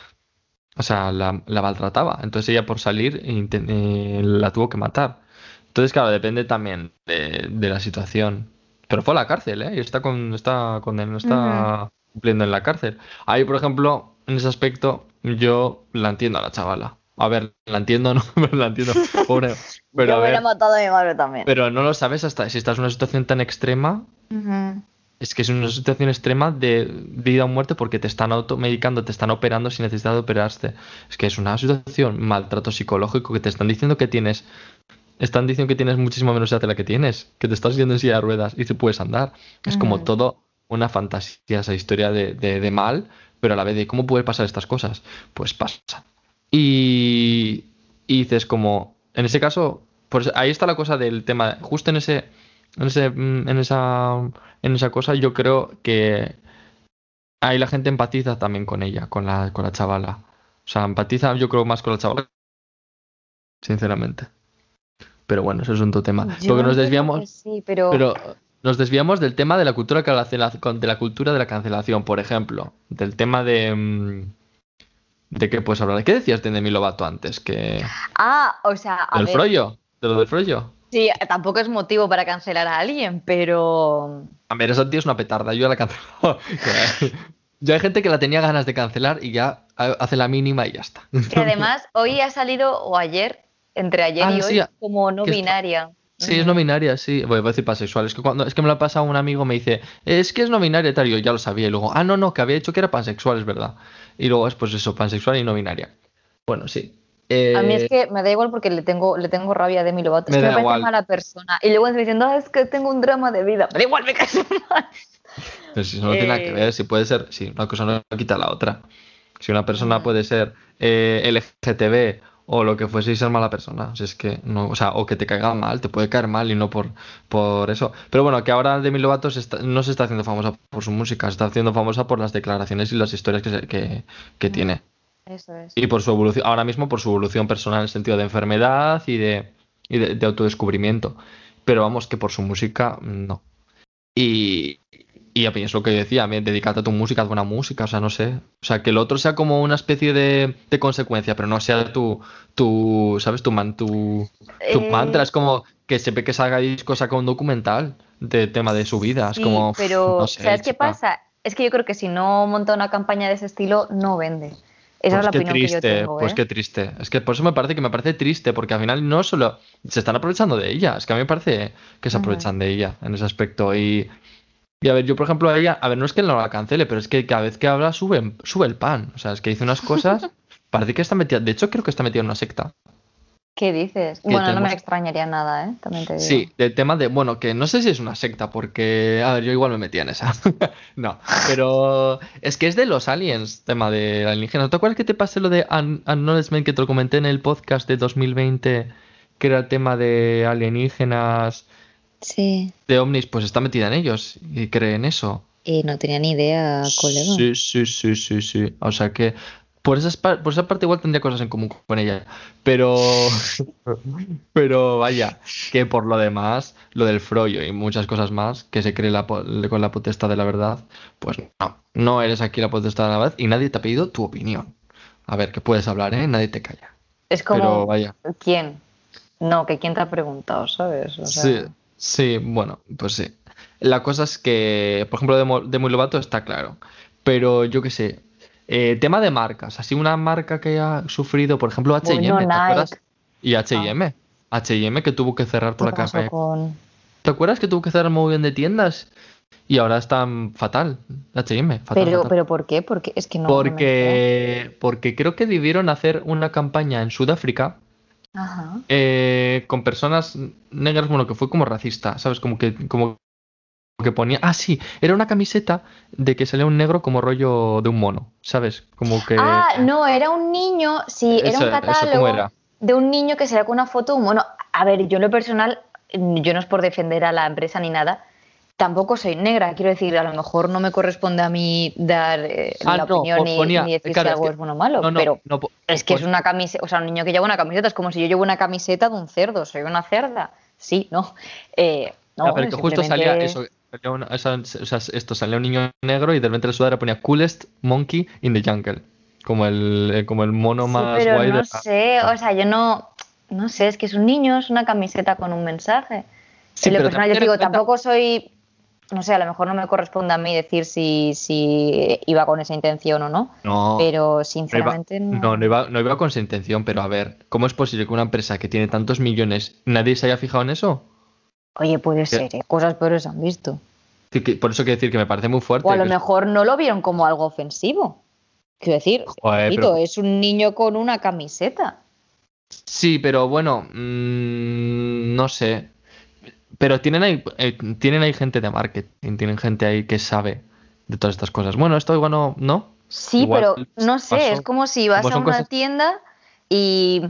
O sea, la, la maltrataba. Entonces ella por salir inten- eh, la tuvo que matar. Entonces, claro, depende también de, de la situación. Pero fue a la cárcel, ¿eh? Y está, con, está, condenado, está cumpliendo en la cárcel. Ahí, por ejemplo, en ese aspecto, yo la entiendo a la chavala. A ver, la entiendo, no, pero la entiendo. Pobre. Pero Yo hubiera matado a mi madre también. pero no lo sabes hasta si estás en una situación tan extrema. Es que es una situación extrema de vida o muerte porque te están automedicando, te están operando sin necesidad de operarte. Es que es una situación, maltrato psicológico que te están diciendo que tienes. Están diciendo que tienes muchísimo menos edad de la que tienes, que te estás yendo en silla de ruedas y te puedes andar. Es como todo una fantasía, esa historia de, de- de mal, pero a la vez de cómo puede pasar estas cosas. Pues pasa. Y, y dices como, en ese caso, pues ahí está la cosa del tema, justo en ese, en ese, mm, en esa, en esa cosa, yo creo que ahí la gente empatiza también con ella, con la, con la chavala. O sea, empatiza yo creo más con la chavala, sinceramente. Pero bueno, eso es otro tema. Yo Porque nos desviamos, Sí, pero, pero nos desviamos del tema de la cultura de la cultura de la cancelación, por ejemplo, del tema de mm, de qué puedes hablar. ¿Qué decías de Demi Lovato antes? Que Ah, o sea, a del ver, frollo, de lo del frollo. sí, tampoco es motivo para cancelar a alguien, pero A ver, esa tía es una petarda, yo la he cancelado. Ya hay gente que la tenía ganas de cancelar y ya ha- hace la mínima y ya está. que además hoy ha salido, o ayer, entre ayer Ah, y hoy, sí, como no está- binaria. Sí, es no binaria, sí. Voy a decir pansexual. Es que cuando es que me lo ha pasado un amigo, me dice, es que es no binaria tal. Y yo ya lo sabía. Y luego, ah, no, no, que había dicho que era pansexual, es verdad. Y luego es pues eso, pansexual y no binaria. Bueno, sí. A mí es Eh, que me da igual porque le tengo, le tengo rabia a Demi Lovato. Me es que da me parece igual. mala persona. Y luego encima diciendo, "Ah, es que tengo un drama de vida. Me da igual, me cae mal. Pero si eso no tiene nada que Eh, ver, si puede ser, si una cosa no quita la otra. Si una persona puede ser eh, LGTB o lo que fuese y ser mala persona, o sea, es que no, o sea, o que te caiga mal, te puede caer mal y no por, por eso. Pero bueno, que ahora Demi Lovato se está- no se está haciendo famosa por su música, se está haciendo famosa por las declaraciones y las historias que, se- que, que tiene. Eso es. Y por su evolución, ahora mismo por su evolución personal en el sentido de enfermedad y de, y de, de autodescubrimiento. Pero vamos, que por su música, no. Y, y a mí es lo que yo decía, dedícate a tu música, haz buena música, o sea, no sé. O sea, que el otro sea como una especie de, de consecuencia, pero no sea tu, tu ¿sabes? Tu, man, tu, tu Eh, mantra. Es como que siempre que salga disco saca un documental de tema de su vida. Es Sí, como, pero no sé, ¿sabes qué pasa? Es que yo creo que si no monta una campaña de ese estilo, no vende. Esa es Pues la qué opinión triste, que yo tengo, pues ¿eh? qué triste. Es que por eso me parece que me parece triste, porque al final no solo se están aprovechando de ella, es que a mí me parece que se aprovechan de ella en ese aspecto. Y, y a ver, yo por ejemplo a ella, a ver, no es que no la cancele, pero es que cada vez que habla sube, sube el pan. O sea, es que dice unas cosas, parece que está metida, de hecho creo que está metida en una secta. ¿Qué dices? Que Bueno, no me extrañaría nada, ¿eh? También te digo. Sí, del tema de, bueno, que no sé si es una secta, porque, a ver, yo igual me metía en esa. No, pero es que es de los aliens, tema de alienígenas. ¿Te acuerdas que te pasé lo de Un- Acknowledgement que te lo comenté en el podcast de 2020, que era el tema de alienígenas, Sí. de ovnis? Pues está metida en ellos y cree en eso. Y no tenía ni idea, colega. Sí, sí, sí, sí, sí. O sea que por esa, espa- por esa parte igual tendría cosas en común con ella. Pero, pero vaya, que por lo demás, lo del frollo y muchas cosas más, que se cree la con la potestad de la verdad, pues no, no eres aquí la potestad de la verdad y nadie te ha pedido tu opinión. A ver, que puedes hablar, ¿eh? Nadie te calla. Es Pero como, vaya. ¿quién? No, que quién te ha preguntado, ¿sabes? O sea, Sí, sí, bueno, pues sí. La cosa es que, por ejemplo, de, Mo- de Muy Lovato está claro. Pero yo qué sé. eh, tema de marcas. Así una marca que ha sufrido, por ejemplo, Bueno, H&M, ¿te acuerdas? Y H&M. H&M que tuvo que cerrar por ¿qué la campaña. con...? ¿Te acuerdas que tuvo que cerrar muy bien de tiendas? Y ahora están fatal. H&M, fatal, Pero, fatal. pero ¿por qué? Porque es que no. Porque, porque creo que debieron hacer una campaña en Sudáfrica Ajá. eh, con personas negras, bueno, que fue como racista, ¿sabes? Como que, como que ponía. Ah, sí, era una camiseta de que salía un negro como rollo de un mono, ¿sabes? Como que. Ah, no, era un niño, sí, era Eso- un eso, ¿cómo catálogo era? de un niño que se sacó una foto, bueno, a ver, yo en lo personal, yo no es por defender a la empresa ni nada, tampoco soy negra, quiero decir, a lo mejor no me corresponde a mí dar eh, Ah, la no, opinión ni, ponía- ni decir claro, si es algo que- es bueno o malo, no, no, pero no, po- es que es pues- una camiseta, o sea, un niño que lleva una camiseta, es como si yo llevo una camiseta de un cerdo, soy una cerda, sí, no, eh, no, pero que justo salía eso. salía una- esa- o sea, esto salía un niño negro y de repente la sudadera ponía Coolest Monkey in the Jungle. Como el, eh, como el mono Sí, más pero guay no sé, o sea, yo no, no sé, es que es un niño, es una camiseta con un mensaje. Sí, lo pero personal, yo digo, cuenta- tampoco soy, no sé, a lo mejor no me corresponde a mí decir si, si iba con esa intención o no, No. pero No iba, sinceramente no. no, no iba, no iba con esa intención, pero a ver, ¿cómo es posible que una empresa que tiene tantos millones, nadie se haya fijado en eso? Oye, puede ser, ¿eh? cosas peores han visto. Por eso quiero decir que me parece muy fuerte. O a lo mejor no lo vieron como algo ofensivo. Quiero decir, Joder, repito, pero- es un niño con una camiseta. Sí, pero bueno, mm, no sé. Pero tienen ahí, eh, tienen ahí gente de marketing, tienen gente ahí que sabe de todas estas cosas. Bueno, esto igual no, ¿no? Sí, Igual pero no sé, pasó- es como si vas a una cosas- tienda y,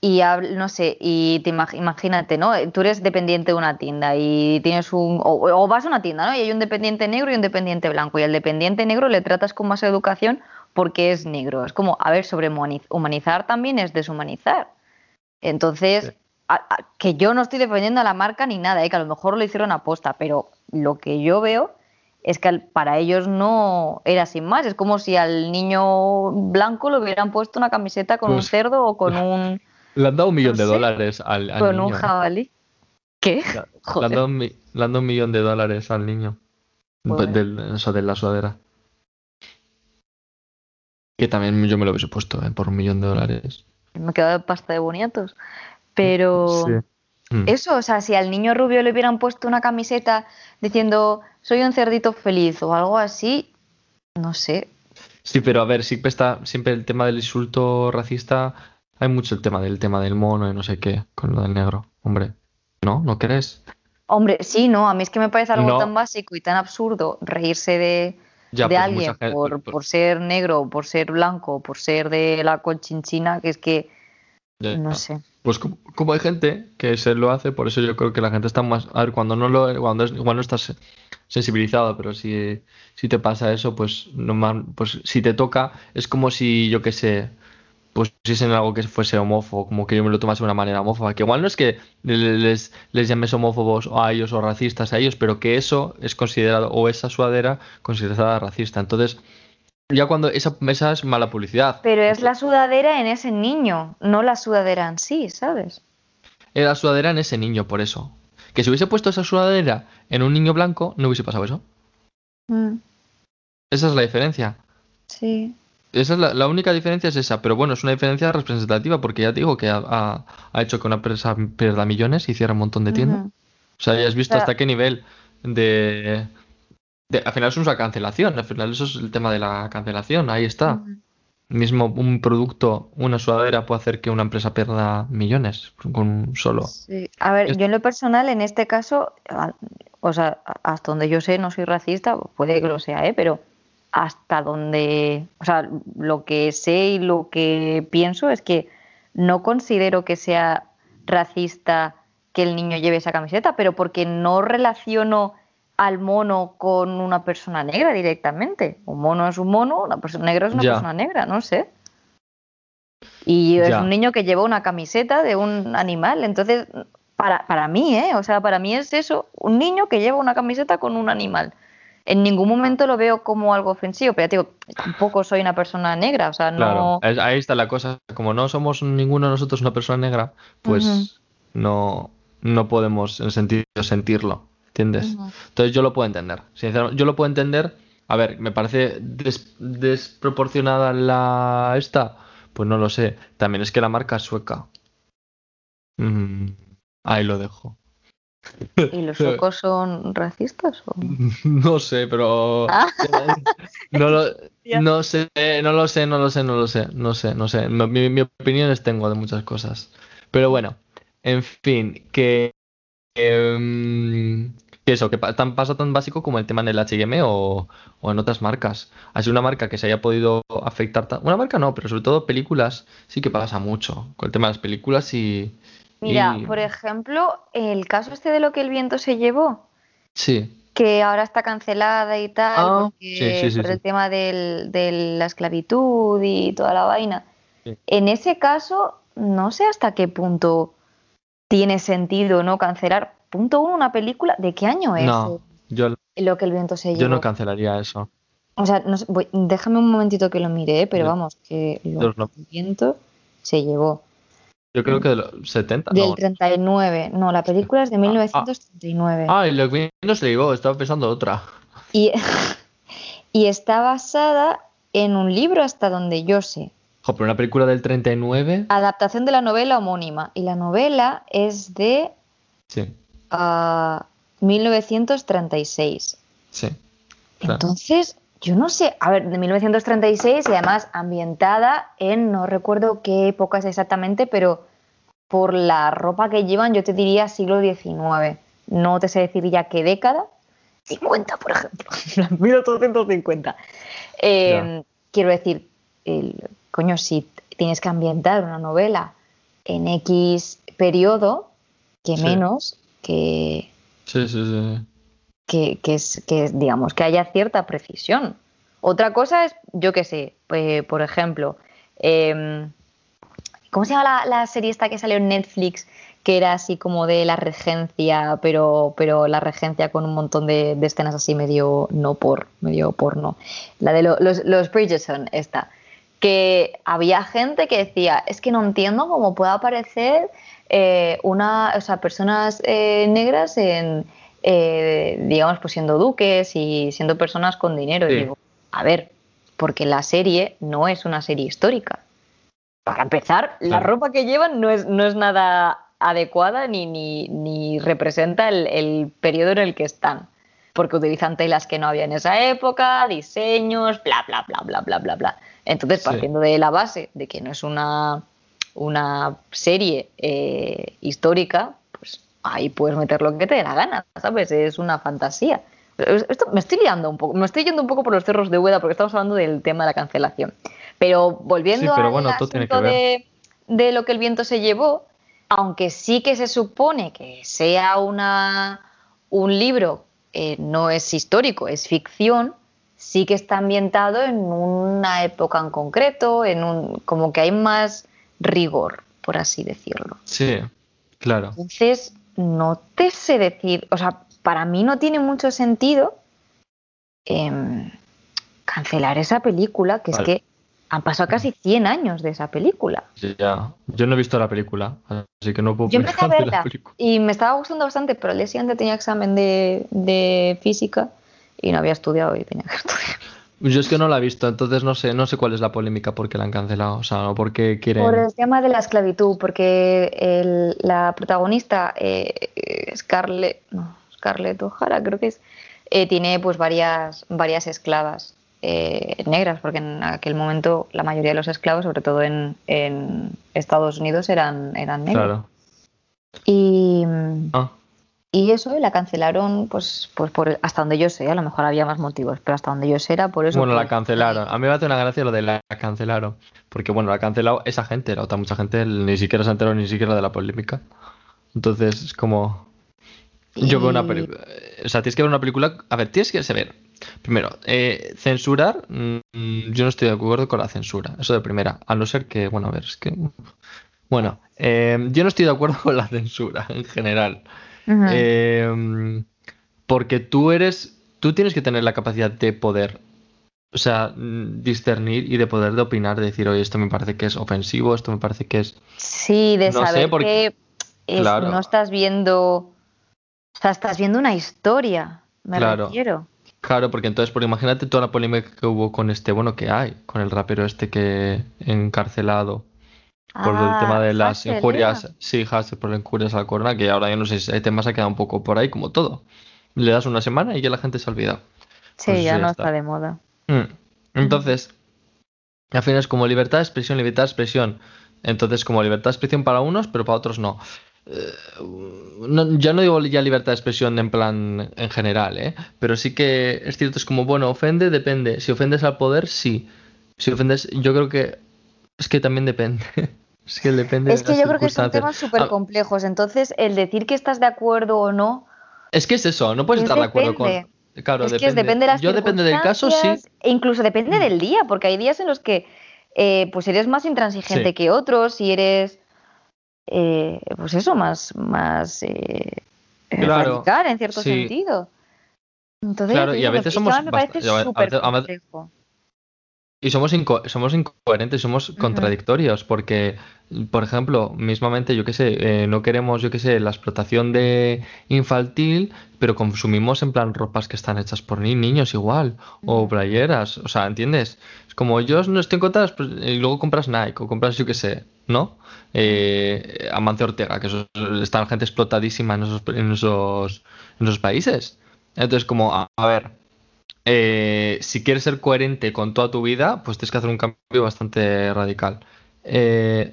y no sé, y te imag- imagínate, ¿no? Tú eres dependiente de una tienda y tienes un, o, o vas a una tienda, ¿no? Y hay un dependiente negro y un dependiente blanco y al dependiente negro le tratas con más educación porque es negro. Es como, a ver, sobre humanizar también es deshumanizar. Entonces, Sí. A- a- que yo no estoy defendiendo a la marca ni nada, ¿eh? que a lo mejor lo hicieron aposta, pero lo que yo veo es que para ellos no era sin más. Es como si al niño blanco le hubieran puesto una camiseta con un Pues- cerdo o con un, Le han dado un millón No de sé, dólares al, al con un niño. jabalí. ¿Qué? Le- Le han, Joder. dado un, le han dado un millón de dólares al niño. Del, de la sudadera. Que también yo me lo hubiese puesto, ¿eh? Por un millón de dólares. Me quedo de pasta de boniatos. Pero Sí. Mm. Eso, o sea, si al niño rubio le hubieran puesto una camiseta diciendo soy un cerdito feliz o algo así, no sé. Sí, pero a ver, siempre está siempre el tema del insulto racista. Hay mucho el tema del tema del mono y no sé qué con lo del negro. Hombre, ¿no? ¿No crees? Hombre, sí, no, a mí es que me parece algo No. tan básico y tan absurdo reírse de, Ya, de pues alguien gente- por, pues- por ser negro, por ser blanco, por ser de la conchinchina, que es que, ya, no ya. sé. Pues como, hay gente que se lo hace, por eso yo creo que la gente está más. A ver, cuando no lo, cuando es, igual no estás sensibilizado, pero si, si te pasa eso, pues no pues si te toca, es como si yo qué sé, pues pusiesen algo que fuese homófobo, como que yo me lo tomase de una manera homófoba. Que igual no es que le- les, les llames homófobos a ellos o racistas a ellos, pero que eso es considerado, o esa sudadera considerada racista. Entonces, ya cuando esa, esa es mala publicidad. Pero es la sudadera en ese niño, no la sudadera en sí, ¿sabes? Era la sudadera en ese niño, por eso. Que si hubiese puesto esa sudadera en un niño blanco, no hubiese pasado eso. Mm, Esa es la diferencia. sí. Esa es la, la única diferencia es esa, pero bueno, es una diferencia representativa porque ya te digo que ha, ha- ha hecho que una empresa pierda millones y cierre un montón de tiendas. O sea, ya has visto O sea- hasta qué nivel de, de- Al final es una cancelación, al final eso es el tema de la cancelación, ahí está. Mismo un producto, una sudadera puede hacer que una empresa pierda millones con un solo. Sí. A ver, Es- yo en lo personal, en este caso, o sea, hasta donde yo sé, no soy racista, puede que lo sea, ¿eh? Pero hasta donde, o sea, lo que sé y lo que pienso es que no considero que sea racista que el niño lleve esa camiseta, pero porque no relaciono al mono con una persona negra directamente. Un mono es un mono, una persona negra es una Ya. persona negra, no sé. Y es Ya. un niño que lleva una camiseta de un animal. Entonces, para, para mí, ¿eh? O sea, para mí es eso, un niño que lleva una camiseta con un animal. En ningún momento lo veo como algo ofensivo, pero ya te digo, tampoco soy una persona negra, o sea, no... Claro, ahí está la cosa. Como no somos ninguno de nosotros una persona negra, pues no, no podemos en sentido sentirlo, ¿entiendes? Entonces yo lo puedo entender. Sinceramente, yo lo puedo entender. A ver, me parece des- desproporcionada la esta. Pues no lo sé. También es que la marca es sueca. Mm, ahí lo dejo. ¿Y los suecos son racistas? o? No sé, pero Ah. no lo, no sé, no lo sé, no lo sé, no lo sé, no sé, no sé. Mi, mi opiniones tengo de muchas cosas. Pero bueno, en fin, que, em, que eso, que tan, pasa tan básico como el tema en el H&M o, o en otras marcas. Así una marca que se haya podido afectar, ta- una marca no, pero sobre todo películas sí que pasa mucho con el tema de las películas y, Mira, y- por ejemplo, el caso este de lo que el viento se llevó, sí, que ahora está cancelada y tal, Ah, porque sí, sí, sí, por el tema del- de la esclavitud y toda la vaina. En ese caso, no sé hasta qué punto tiene sentido no cancelar. Punto uno, una película. ¿De qué año es no, yo, lo que el viento se llevó? yo no cancelaría eso. O sea, no sé, voy- déjame un momentito que lo mire, ¿eh? pero vamos, que lo no- el viento se llevó. Yo creo que de los 70, Del no. 39. No, la película es de Ah, ah. 1939. Ah, y lo que no se digo, estaba pensando otra. Y, y está basada en un libro hasta donde yo sé. Jo, pero una película del 39. Adaptación de la novela homónima. Y la novela es de Sí, ah, 1936. sí. claro. Entonces, yo no sé, a ver, de 1936 y además ambientada en, no recuerdo qué época es exactamente, pero por la ropa que llevan yo te diría siglo XIX. No te sé decir ya qué década. 50, por ejemplo. 1850. Eh, quiero decir, el- coño, si tienes que ambientar una novela en X periodo, que menos que Sí, sí, sí. que, que es, que digamos, que haya cierta precisión. Otra cosa es, yo qué sé, pues, por ejemplo, em, ¿cómo se llama la, la serie esta que salió en Netflix? Que era así como de la regencia, pero, pero la regencia con un montón de, de escenas así medio no por, medio porno. La de lo- los, los Bridgerton, esta. Que había gente que decía, es que no entiendo cómo puede aparecer eh, una, o sea, personas eh, negras en, eh, digamos, pues siendo duques y siendo personas con dinero. Sí. Y digo, a ver, porque la serie no es una serie histórica. Para empezar, la ropa que llevan no es, no es nada adecuada ni, ni, ni representa el, el periodo en el que están. Porque utilizan telas que no había en esa época, diseños, bla, bla, bla, bla, bla, bla, bla. Entonces, Sí. partiendo de la base de que no es una, una serie eh, histórica, pues ahí puedes meter lo que te dé la gana, ¿sabes? Es una fantasía. Es- Esto, me estoy liando un poco, me estoy yendo un poco por los cerros de Úbeda porque estamos hablando del tema de la cancelación. Pero volviendo Sí, pero bueno, asunto de lo que el viento se llevó, aunque sí que se supone que sea una, un libro, eh, no es histórico, es ficción, sí que está ambientado en una época en concreto, en un, como que hay más rigor, por así decirlo. Sí, claro. Entonces, no te sé decir, o sea, para mí no tiene mucho sentido em, cancelar esa película, que Vale. es que han pasado casi 100 años de esa película. Ya. Yo no he visto la película, así que no puedo Yo empecé a verla y me estaba gustando bastante, pero al día siguiente tenía examen de, de física y no había estudiado y tenía que estudiar. Yo es que no la he visto, entonces no sé, no sé cuál es la polémica por qué la han cancelado, o sea, o por qué quieren. Por el tema de la esclavitud, porque el- la protagonista, eh, Scarlett, no, Scarlett O'Hara creo que es, eh, tiene pues varias, varias esclavas eh, negras, porque en aquel momento la mayoría de los esclavos, sobre todo en, en Estados Unidos, eran, eran negros. Claro. Y, Ah, y eso, la cancelaron, pues, pues por hasta donde yo sé, a lo mejor había más motivos, pero hasta donde yo sé era por eso. bueno, la cancelaron. A mí me hace una gracia lo de la cancelaron, porque bueno, la ha cancelado esa gente, la otra mucha gente ni siquiera se enteró ni siquiera de la polémica. Entonces es como. Yo veo una película. O sea, tienes que ver una película. A ver, tienes que saber. Primero, eh, censurar. mm, yo no estoy de acuerdo con la censura. Eso de primera. A no ser que. Bueno, a ver, es que. Bueno, eh, yo no estoy de acuerdo con la censura en general. Eh, porque tú eres. Tú tienes que tener la capacidad de poder. O sea, mm, discernir y de poder de opinar, de decir, oye, esto me parece que es ofensivo, esto me parece que es. Sí, de No sé, saber porque- que es- claro. no estás viendo, o sea, estás viendo una historia, me Claro. refiero. Claro, porque entonces, porque imagínate toda la polémica que hubo con este, bueno, que hay, con el rapero este que encarcelado por el Ah, tema de las Hassel, injurias, era. sí, Hassel, por las injurias a la corona, que ahora yo no sé si ese tema se ha quedado un poco por ahí, como todo. Le das una semana y ya la gente se ha olvidado. Sí, Pues ya no está. está de moda. Mm. Entonces, al final es como libertad de expresión, libertad de expresión. Entonces, como libertad de expresión para unos, pero para otros no. Eh, no- ya no digo ya libertad de expresión en plan en general, ¿eh? Pero sí que es cierto, es como, bueno, ofende, depende. Si ofendes al poder, sí. Si ofendes, yo creo que es que también depende. Es que depende Es de que las yo creo que son temas súper Ah, complejos, entonces el decir que estás de acuerdo o no, es que es eso, no puedes Es estar de acuerdo con. depende. Claro, es que es- depende de las Yo depende del caso, sí. E incluso depende del día, porque hay días en los que eh, pues eres más intransigente Sí. que otros y eres, eh, pues eso, más, más eh, Claro, radical en cierto sí. sentido. Entonces, Claro, y a veces somos me parece a veces- a veces- complejo. Y somos, inco- somos incoherentes, somos contradictorios, porque, por ejemplo, mismamente, yo qué sé, eh, no queremos, yo qué sé, la explotación de infantil, pero consumimos en plan ropas que están hechas por ni- niños igual, o playeras, o sea, ¿entiendes? Es como yo no estoy en contra, pl- y luego compras Nike, o compras, yo qué sé, ¿no? Eh, Amancio Ortega, que eso, está gente explotadísima en esos, en esos, en esos países. Entonces, como, a, a ver, eh, si quieres ser coherente con toda tu vida, pues tienes que hacer un cambio bastante radical. Eh,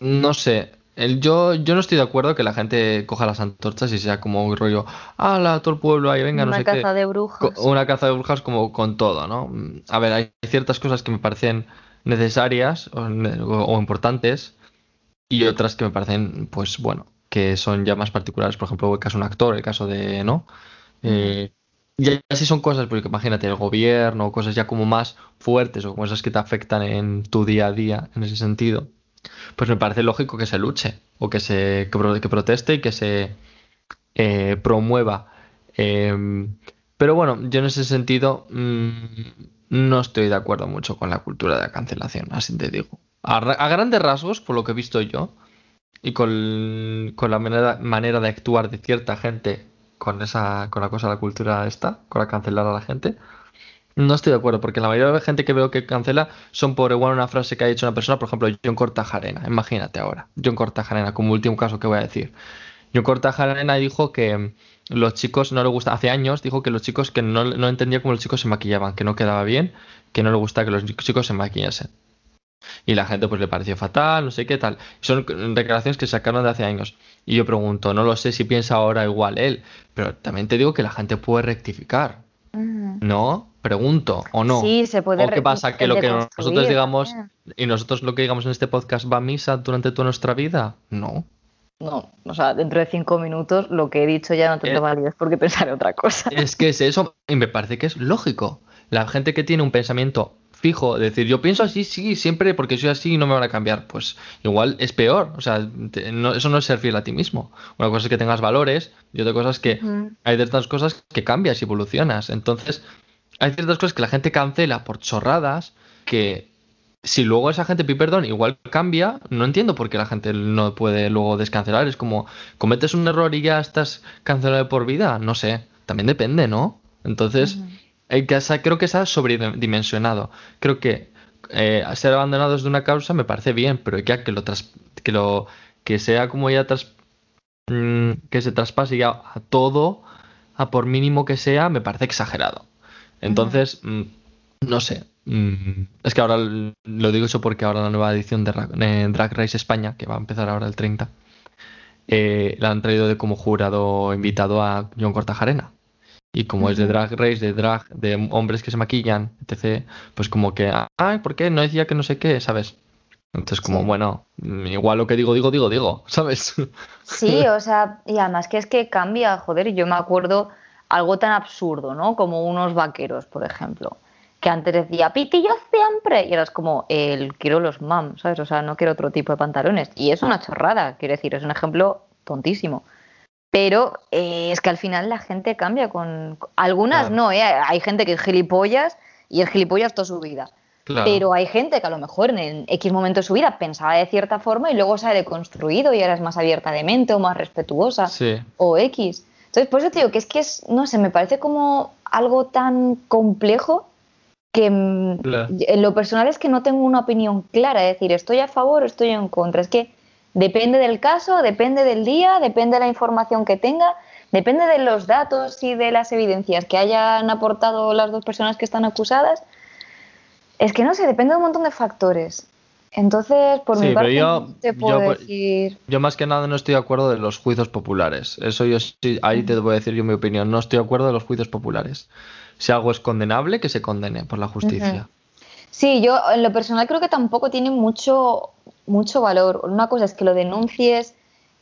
no sé, el, yo, yo no estoy de acuerdo que la gente coja las antorchas y sea como un rollo, ¡Hala, todo el pueblo ahí, venga, no Una sé caza qué! de brujas. Una caza de brujas como con todo, ¿no? A ver, hay ciertas cosas que me parecen necesarias o, ne- o- o importantes y otras que me parecen, pues bueno, que son ya más particulares. Por ejemplo, el caso de un actor, el caso de, ¿no? Eh, y así son cosas, porque imagínate, el gobierno, cosas ya como más fuertes o cosas que te afectan en tu día a día, en ese sentido. Pues me parece lógico que se luche o que se que, pro- que proteste y que se eh, promueva. Em, pero bueno, yo en ese sentido mm, no estoy de acuerdo mucho con la cultura de la cancelación, así te digo. A, a grandes rasgos, por lo que he visto yo, y con, con la manera, manera de actuar de cierta gente con esa, con la cosa de la cultura esta, con la cancelar a la gente, No estoy de acuerdo, porque la mayoría de la gente que veo que cancela son por igual una frase que ha dicho una persona, por ejemplo, John Cortajarena. Imagínate ahora, John Cortajarena, como último caso que voy a decir. John Cortajarena dijo que los chicos no le gusta, hace años dijo que los chicos que no, no entendía cómo los chicos se maquillaban, que no quedaba bien, que no le gusta que los chicos se maquillasen. Y la gente pues le pareció fatal, no sé qué tal. Son declaraciones que sacaron de hace años. Y yo pregunto, no lo sé si piensa ahora igual él, pero también te digo que la gente puede rectificar. ¿No? Pregunto, ¿o no? Sí, se puede ¿O qué pasa? Que lo que nosotros digamos y nosotros lo que digamos en este podcast va a misa durante toda nuestra vida? No. No, o sea, dentro de cinco minutos lo que he dicho ya no tendrá Eh. validez porque pensaré otra cosa. Es que es eso y me parece que es lógico. La gente que tiene un pensamiento fijo, decir yo pienso así, sí, siempre porque soy así y no me van a cambiar, pues igual es peor. O sea, te- no- eso no es ser fiel a ti mismo. Una cosa es que tengas valores y otra cosa es que hay ciertas cosas que cambias y evolucionas. Entonces, hay ciertas cosas que la gente cancela por chorradas que si luego esa gente, perdón, igual cambia, no entiendo por qué la gente no puede luego descancelar. Es como, cometes un error y ya estás cancelado por vida. No sé, también depende, ¿no? Entonces, hay que, esa- creo que está sobredimensionado. Creo que eh, ser abandonados de una causa me parece bien, pero ya que lo, tras- que lo que sea como ya tras- mm, que se traspase ya a todo, a por mínimo que sea, me parece exagerado. Entonces, mm, no sé. mm, es que ahora lo digo eso porque ahora la nueva edición de Ra- eh, Drag Race España, que va a empezar ahora el 30, eh, la han traído de como jurado invitado a John Cortajarena. Y como es de. Drag Race, de drag, de hombres que se maquillan, etc., pues como que, ay, ¿por qué? No decía que no sé qué, ¿sabes? Entonces, como, Sí. bueno, igual lo que digo, digo, digo, digo, ¿sabes? Sí, o sea, y además que es que cambia, joder, yo me acuerdo algo tan absurdo, ¿no? Como unos vaqueros, por ejemplo, que antes decía pitillo siempre, y ahora es como el quiero los mam, ¿sabes? O sea, no quiero otro tipo de pantalones. Y es una chorrada, quiero decir, es un ejemplo tontísimo. Pero eh, es que al final la gente cambia con. Algunas Claro. no, ¿eh? Hay gente que es gilipollas y es gilipollas toda su vida. Claro. Pero hay gente que a lo mejor en X momento de su vida pensaba de cierta forma y luego se ha deconstruido y ahora es más abierta de mente o más respetuosa Sí, o X. Entonces, por eso te digo que es que es, no sé, me parece como algo tan complejo que mm, Claro. en lo personal es que no tengo una opinión clara, es decir, estoy a favor o estoy en contra. Es que depende del caso, depende del día, depende de la información que tenga, depende de los datos y de las evidencias que hayan aportado las dos personas que están acusadas. Es que no sé, depende de un montón de factores. Entonces, por Sí, mi parte, yo- no te puedo decir. Yo más que nada no estoy de acuerdo de los juicios populares. Eso yo sí, ahí te voy a decir yo mi opinión. No estoy de acuerdo de los juicios populares. Si algo es condenable, que se condene por la justicia. Sí, yo en lo personal creo que tampoco tiene mucho, mucho valor. Una cosa es que lo denuncies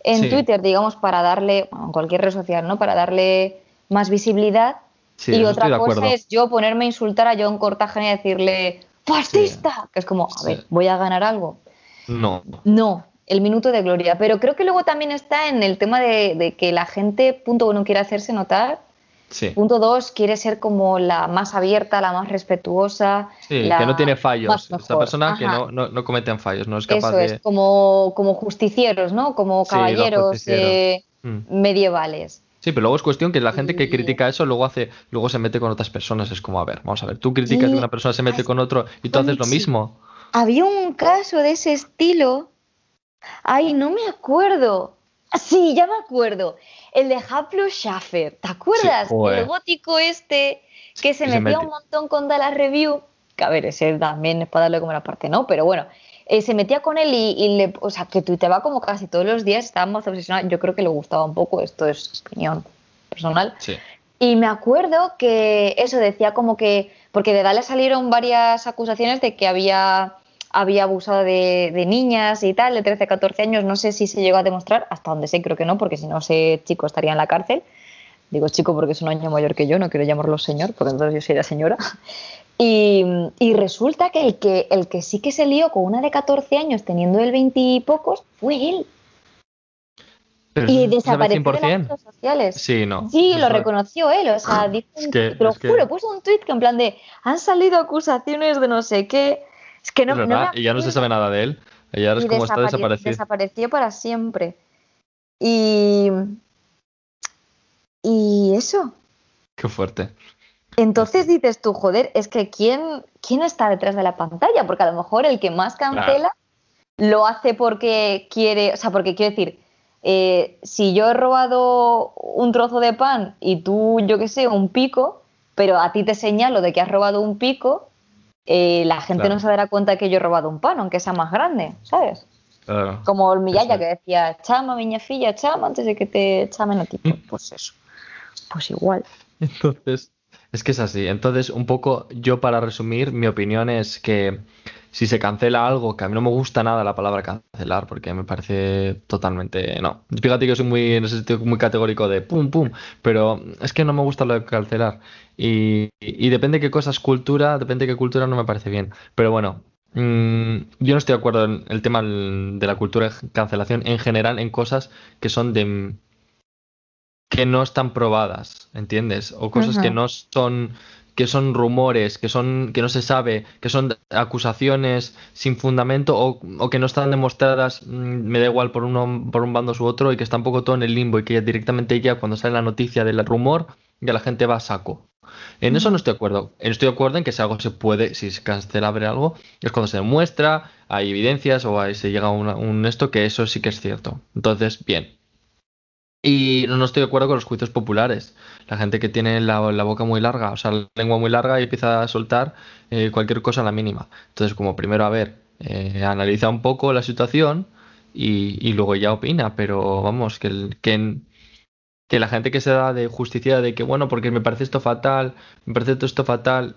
en Sí. Twitter, digamos, para darle, bueno, en cualquier red social, ¿no? Para darle más visibilidad. Sí, y otra cosa es yo ponerme a insultar a John Cortajarena y decirle ¡fascista! Que es como, a ver, ¿voy a ganar algo? No. No, el minuto de gloria. Pero creo que luego también está en el tema de, de que la gente, punto uno, quiere hacerse notar. Sí. Punto dos, quiere ser como la más abierta, la más respetuosa. Sí, la que no tiene fallos. Esta persona que no, no, no cometen fallos, no es capaz Eso de. es, como, como justicieros, ¿no? Como caballeros eh, Mm. medievales. Sí, pero luego es cuestión que la gente que critica eso luego hace, luego se mete con otras personas. Es como, a ver, vamos a ver, tú criticas que una persona se mete con otro y tú haces lo mismo. Había un caso de ese estilo. Ay, no me acuerdo. Sí, ya me acuerdo. El de Haplo Schaffer. ¿Te acuerdas? joder. el gótico este que se se metía mete- un montón con Dallas Review. Que a ver, ese también es para darle como la parte, ¿no? Pero bueno, eh, se metía con él y, y le, o sea, que tuiteaba como casi todos los días, estaba más obsesionado. Yo creo que le gustaba un poco, esto es opinión personal. Sí. Y me acuerdo que eso decía como que, porque de Dale salieron varias acusaciones de que había, había abusado de, de niñas y tal, de 13, 14 años, no sé si se llegó a demostrar, hasta donde sé creo que no, porque si no ese chico estaría en la cárcel. Digo chico porque es un año mayor que yo, no quiero llamarlo señor, porque entonces yo sería señora. Y, y resulta que el, que el que sí que se lió con una de 14 años teniendo el 20 y pocos fue él. Pero Y desapareció de las 100%. redes sociales. Sí, no. Sí, lo sabe. reconoció él, o sea, dijo Es que- te lo es que- juro, puso un tweet que en plan de han salido acusaciones de no sé qué. Es que no, Es verdad, y ya no se sabe nada de él. Y ahora es como está desapare- desaparecido. Desapareció para siempre. Y. Y eso. Qué fuerte. Entonces dices tú, joder, es que ¿quién, ¿quién está detrás de la pantalla? Porque a lo mejor el que más cancela lo hace porque quiere, o sea, porque quiero decir, eh, si yo he robado un trozo de pan y tú, yo qué sé, un pico, pero a ti te señalo de que has robado un pico, eh, la gente no se dará cuenta que yo he robado un pan, aunque sea más grande, ¿sabes? Como el Miyaya que decía, chama, miña filla, chama, antes de que te chamen a ti. Pues, pues eso. Pues igual. Entonces, es que es así. Entonces, un poco, yo para resumir, mi opinión es que si se cancela algo, que a mí no me gusta nada la palabra cancelar, porque me parece totalmente. No. Fíjate que soy muy, en ese sentido, muy categórico de pum, pum, pero es que no me gusta lo de cancelar. Y, depende de qué cosa es cultura, depende de qué cultura no me parece bien. Pero bueno, mm, yo no estoy de acuerdo en el tema de la cultura de cancelación en general en cosas que son de que no están probadas, ¿entiendes? O cosas que no son que son rumores, que son que no se sabe, que son acusaciones sin fundamento o, que no están demostradas, mm, me da igual por uno por un bando u otro y que está un poco todo en el limbo y que directamente ya cuando sale la noticia del rumor ya la gente va a saco. En eso no estoy de acuerdo. Estoy de acuerdo en que si algo se puede, si se cancela ver algo, es cuando se demuestra, hay evidencias o ahí se llega a un esto que eso sí que es cierto. Entonces, bien. Y no estoy de acuerdo con los juicios populares. La gente que tiene la, boca muy larga, o sea, la lengua muy larga y empieza a soltar eh, cualquier cosa a la mínima. Entonces, como primero, a ver, eh, analiza un poco la situación y, luego ya opina. Pero vamos, que, que, que la gente que se da de justicia de que, bueno, porque me parece esto fatal, me parece esto fatal,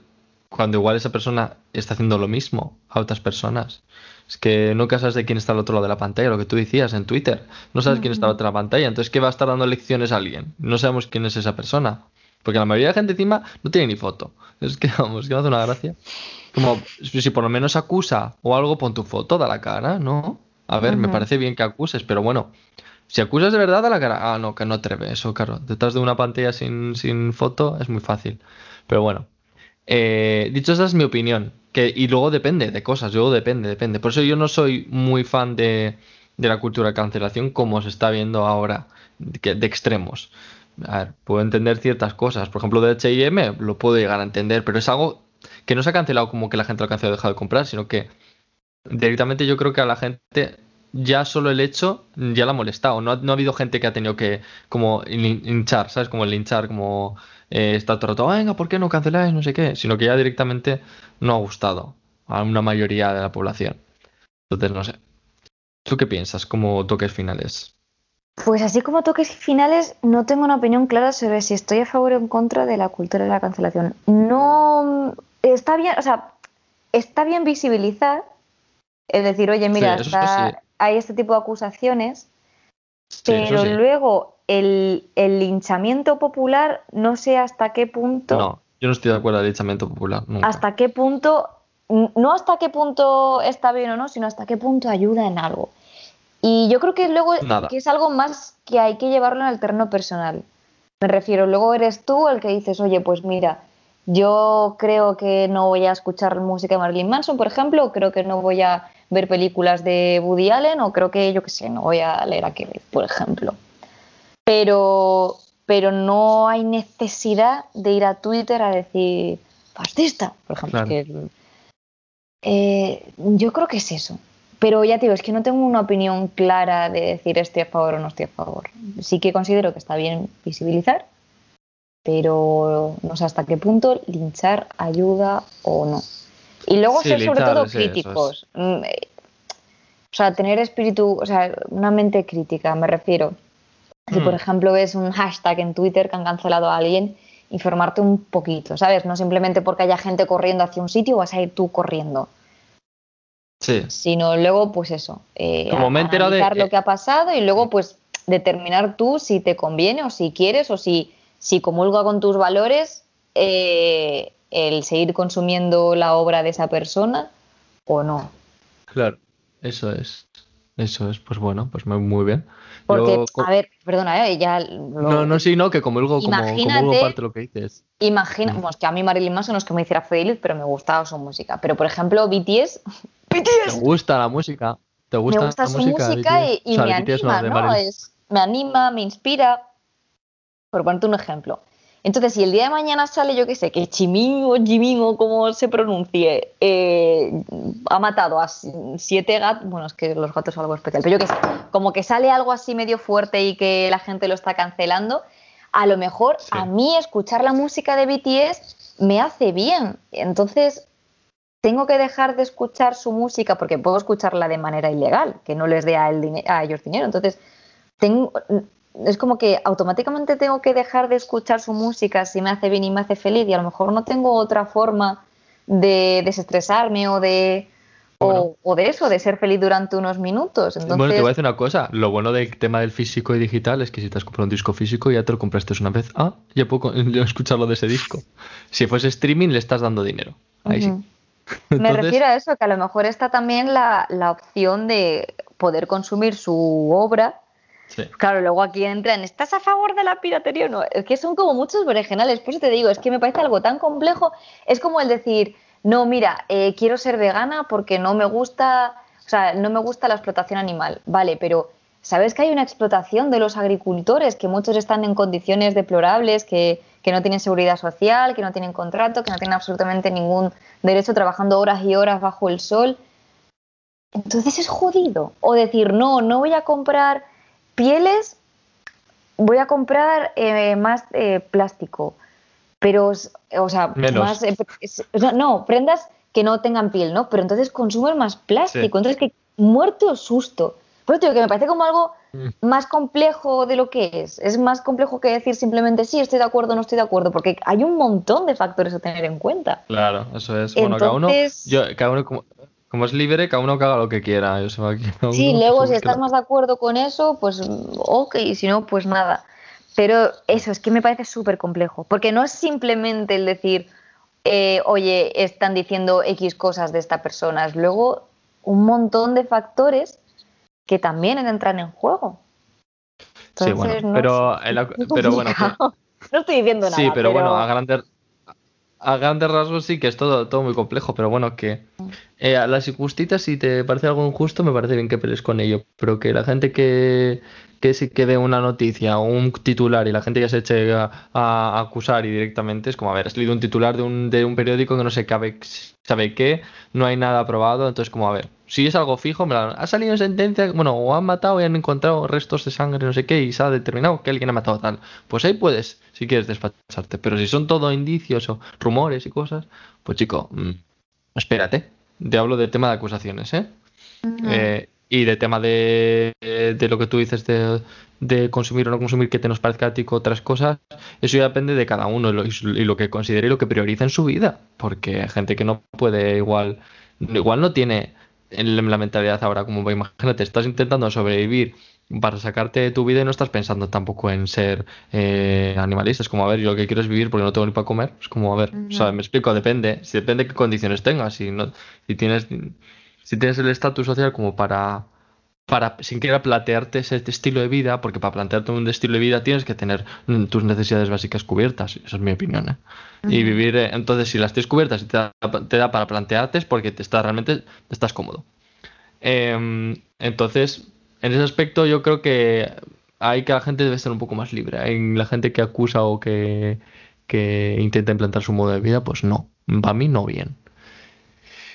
cuando igual esa persona está haciendo lo mismo a otras personas. Es que nunca sabes de quién está al otro lado de la pantalla, lo que tú decías en Twitter. No sabes quién está al otro lado de la pantalla. Entonces, ¿qué va a estar dando lecciones a alguien? No sabemos quién es esa persona. Porque la mayoría de gente encima no tiene ni foto. Es que, vamos, que me hace una gracia. Como, si por lo menos acusa o algo, pon tu foto, da la cara, ¿no? A ver, me parece bien que acuses, pero bueno, si acusas de verdad, da la cara. Ah, no, que no ve eso, claro. Detrás de una pantalla sin, sin foto es muy fácil. Pero bueno, eh, dicho esa es mi opinión. Que, y luego depende de cosas, luego depende, depende. Por eso yo no soy muy fan de, la cultura de cancelación como se está viendo ahora, de, de extremos. A ver, puedo entender ciertas cosas. Por ejemplo, de HM lo puedo llegar a entender, pero es algo que no se ha cancelado como que la gente lo ha dejado de comprar, sino que directamente yo creo que a la gente ya solo el hecho ya la ha molestado. No ha, no ha habido gente que ha tenido que como hinchar, ¿sabes? Como linchar, como eh, está todo el rato, venga, ¿por qué no canceláis? No sé qué, sino que ya directamente no ha gustado a una mayoría de la población. Entonces, no sé. ¿Tú qué piensas como toques finales? Pues así como toques finales, no tengo una opinión clara sobre si estoy a favor o en contra de la cultura de la cancelación. No está bien, o sea, está bien visibilizar, es decir, oye, mira, hay este tipo de acusaciones, pero luego el, linchamiento popular, no sé hasta qué punto. No, yo no estoy de acuerdo el linchamiento popular. Hasta qué punto, no hasta qué punto está bien o no, sino hasta qué punto ayuda en algo. Y yo creo que luego que es algo más que hay que llevarlo en el terreno personal. Me refiero, luego eres tú el que dices, oye, pues mira, yo creo que no voy a escuchar música de Marilyn Manson, por ejemplo, o creo que no voy a ver películas de Woody Allen, o creo que, yo qué sé, no voy a leer a Kevin, por ejemplo pero, pero no hay necesidad de ir a Twitter a decir fascista, por ejemplo. Eh, yo creo que es eso. Pero ya te digo, es que no tengo una opinión clara de decir estoy a favor o no estoy a favor. Sí que considero que está bien visibilizar, pero no sé hasta qué punto linchar ayuda o no. Y luego ser sobre todo críticos. Mm, eh, o sea, tener espíritu, o sea, una mente crítica, me refiero. Si, por mm. ejemplo, ves un hashtag en Twitter que han cancelado a alguien, informarte un poquito, ¿sabes? No simplemente porque haya gente corriendo hacia un sitio vas a ir tú corriendo. Sí. Sino luego, pues eso. Eh, Como me de. lo que ha pasado y luego, pues, determinar tú si te conviene o si quieres o si, si comulga con tus valores eh, el seguir consumiendo la obra de esa persona o no. Claro, eso es. Eso es, pues bueno, pues muy bien. Porque, a ver, perdona, ¿eh? ya. no, no, sí, no, que como algo, como, como parte lo que dices. Imagina, mm. que a mí Marilyn Manson no es que me hiciera feliz, pero me gustaba su música. Pero por ejemplo, BTS. BTS. ¿Te gusta la música? ¿Te gusta, me gusta su música, y, me anima, ¿no? Es, me anima, me inspira. Por ponerte un ejemplo. Entonces, si el día de mañana sale, yo qué sé, que Chimín o Jimín o como se pronuncie, eh, ha matado a siete gatos, bueno, es que los gatos son algo especial, pero yo qué sé, como que sale algo así medio fuerte y que la gente lo está cancelando, a lo mejor a mí escuchar la música de BTS me hace bien. Entonces, tengo que dejar de escuchar su música porque puedo escucharla de manera ilegal, que no les dé a, a ellos dinero. Entonces, tengo, es como que automáticamente tengo que dejar de escuchar su música si me hace bien y me hace feliz y a lo mejor no tengo otra forma de desestresarme o de o, de eso, de ser feliz durante unos minutos. Bueno, te voy a decir una cosa. Lo bueno del tema del físico y digital es que si te has comprado un disco físico ya te lo compraste una vez. Ah, ya puedo escucharlo de ese disco. Si fuese streaming le estás dando dinero. Ahí sí. Me refiero a eso, que a lo mejor está también la, la opción de poder consumir su obra Claro, luego aquí entran, ¿estás a favor de la piratería o no? Es que son como muchos originales, por eso te digo, es que me parece algo tan complejo. Es como el decir, no, mira, eh, quiero ser vegana porque no me gusta, o sea, no me gusta la explotación animal. Vale, pero ¿sabes que hay una explotación de los agricultores? Que muchos están en condiciones deplorables, que, que no tienen seguridad social, que no tienen contrato, que no tienen absolutamente ningún derecho trabajando horas y horas bajo el sol. Entonces es jodido. O decir, no, no voy a comprar pieles voy a comprar eh, más eh, plástico, pero, o sea, más, eh, no, prendas que no tengan piel, ¿no? Pero entonces consumes más plástico, entonces que muerte o susto. Por eso digo que me parece como algo mm. más complejo de lo que es. Es más complejo que decir simplemente sí, estoy de acuerdo o no estoy de acuerdo, porque hay un montón de factores a tener en cuenta. Claro, eso es. Bueno, cada uno, yo, cada uno como, como es libre, cada uno que haga lo que quiera. sí, luego si estás más de acuerdo con eso, pues ok, y si no, pues nada. Pero eso es que me parece súper complejo, porque no es simplemente el decir, eh, oye, están diciendo X cosas de esta persona, es luego un montón de factores que también entran en juego. sí, bueno, pero, pero bueno. no estoy diciendo nada. Sí, pero, bueno, a grandes, a grandes rasgos sí que es todo, todo muy complejo, pero bueno, que eh, a las injustitas, si te parece algo injusto, me parece bien que pelees con ello, pero que la gente que, que sí que ve una noticia o un titular y la gente ya se eche a, acusar y directamente es como, a ver, has leído un titular de un, de un periódico que no se sabe, sabe qué, no hay nada aprobado, entonces como, a ver, si es algo fijo, me ha salido en sentencia, bueno, o han matado y han encontrado restos de sangre, no sé qué, y se ha determinado que alguien ha matado tal, pues ahí puedes, si quieres despacharte, pero si son todo indicios o rumores y cosas, pues chico, mm, espérate, te hablo del tema de acusaciones, ¿eh? eh y de tema de, de, lo que tú dices de, de, consumir o no consumir que te nos parezca a ti otras cosas, eso ya depende de cada uno y lo, que considere y lo que prioriza en su vida. Porque hay gente que no puede igual, igual no tiene en la mentalidad ahora como imagínate, estás intentando sobrevivir para sacarte de tu vida y no estás pensando tampoco en ser eh, animalista. Es como, a ver, yo lo que quiero es vivir porque no tengo ni para comer. Es como, a ver, o sea, me explico, depende. Si depende de qué condiciones tengas. Si, no, si tienes si tienes el estatus social como para, para sin querer plantearte ese estilo de vida, porque para plantearte un estilo de vida tienes que tener tus necesidades básicas cubiertas, esa es mi opinión. ¿eh? Y vivir, eh, entonces si las tienes cubiertas y te da, para plantearte es porque te está, realmente estás cómodo. Em, entonces, en ese aspecto yo creo que hay que la gente debe ser un poco más libre. En la gente que acusa o que, que intenta implantar su modo de vida, pues no. Para mí no bien.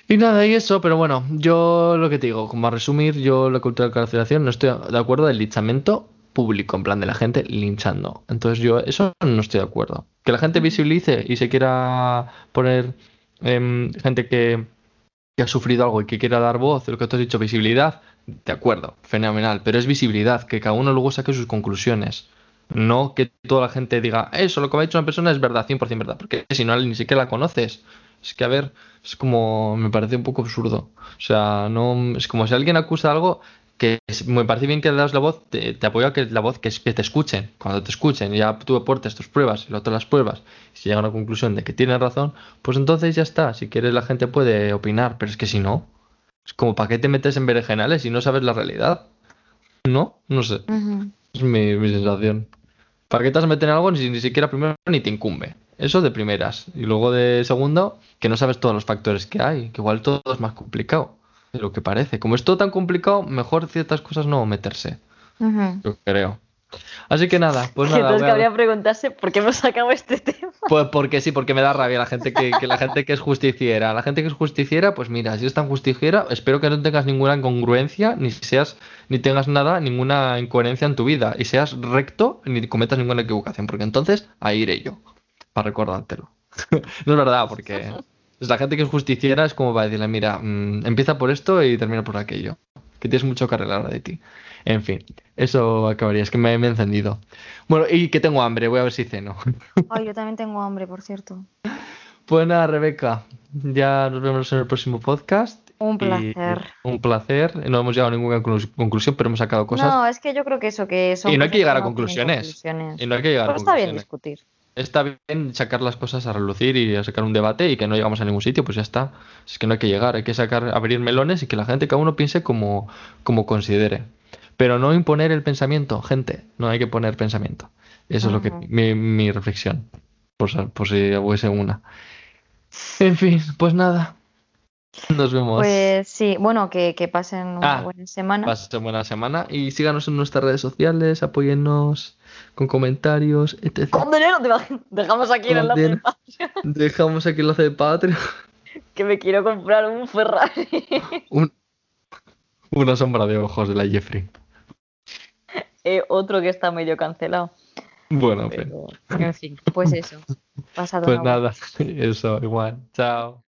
Y nada, y eso, pero bueno, yo lo que te digo, como a resumir, yo la cultura de cancelación no estoy de acuerdo del linchamiento público, en plan de la gente linchando. Entonces yo eso no estoy de acuerdo. Que la gente visibilice y se quiera poner em, gente que, que, ha sufrido algo y que quiera dar voz, lo que tú has dicho, visibilidad, de acuerdo, fenomenal, pero es visibilidad, que cada uno luego saque sus conclusiones. No que toda la gente diga, eso, lo que ha dicho una persona es verdad, 100% verdad, porque si no ni siquiera la conoces. Es que, a ver, es como, me parece un poco absurdo. O sea, no, es como si alguien acusa algo que me parece bien que le das la voz, te, te apoyo a que la voz que, que te escuchen. Cuando te escuchen, ya tú aportes tus pruebas y el otro las pruebas, y si llega a la conclusión de que tienes razón, pues entonces ya está. Si quieres, la gente puede opinar, pero es que si no, es como, ¿para qué te metes en berenjenales si no sabes la realidad? ¿No? No sé. Es mi, mi sensación. ¿Para qué te a meter en algo si ni siquiera primero ni te incumbe? Eso de primeras. Y luego de segundo, que no sabes todos los factores que hay, que igual todo es más complicado de lo que parece. Como es todo tan complicado, mejor ciertas cosas no meterse. Yo creo. Así que nada, pues nada. entonces cabría preguntarse por qué hemos sacado este tema. Pues porque sí, porque me da rabia la gente que, que la gente que es justiciera. La gente que es justiciera, pues mira, si es tan justiciera, espero que no tengas ninguna incongruencia, ni seas, ni tengas nada, ninguna incoherencia en tu vida, y seas recto, ni cometas ninguna equivocación, porque entonces ahí iré yo, para recordártelo. No es verdad, porque la gente que es justiciera es como para decirle, mira, mm, empieza por esto y termina por aquello, que tienes mucho que arreglar de ti. En fin, eso acabaría, es que me, me he encendido. Bueno, y que tengo hambre, voy a ver si ceno. Ay, yo también tengo hambre, por cierto. Pues nada, Rebeca, ya nos vemos en el próximo podcast. Un placer. un placer. No hemos llegado a ninguna conclu- conclusión, pero hemos sacado cosas. No, es que yo creo que eso, que son Y no hay que llegar a conclusiones. conclusiones. Y no hay que llegar a Pero está bien conclusiones. discutir. Está bien sacar las cosas a relucir y a sacar un debate y que no llegamos a ningún sitio, pues ya está. Es que no hay que llegar, hay que sacar, abrir melones y que la gente, cada uno piense como, como considere. Pero no imponer el pensamiento, gente, no hay que poner pensamiento. Eso es lo que mi, mi reflexión, por, por si hubiese una. En fin, pues nada. Nos vemos. Pues sí, bueno, que, que pasen una Ah, buena semana. Pasen buena semana y síganos en nuestras redes sociales, apóyennos con comentarios, etc. Con dinero? Dejamos aquí el enlace dinero. Dejamos aquí el enlace de Patreon. que me quiero comprar un Ferrari. Un- una sombra de ojos de la Jeffrey. Eh, otro que está medio cancelado. Bueno, pero- Pero, en fin, pues eso. Pasado pues nada, eso, igual. Chao.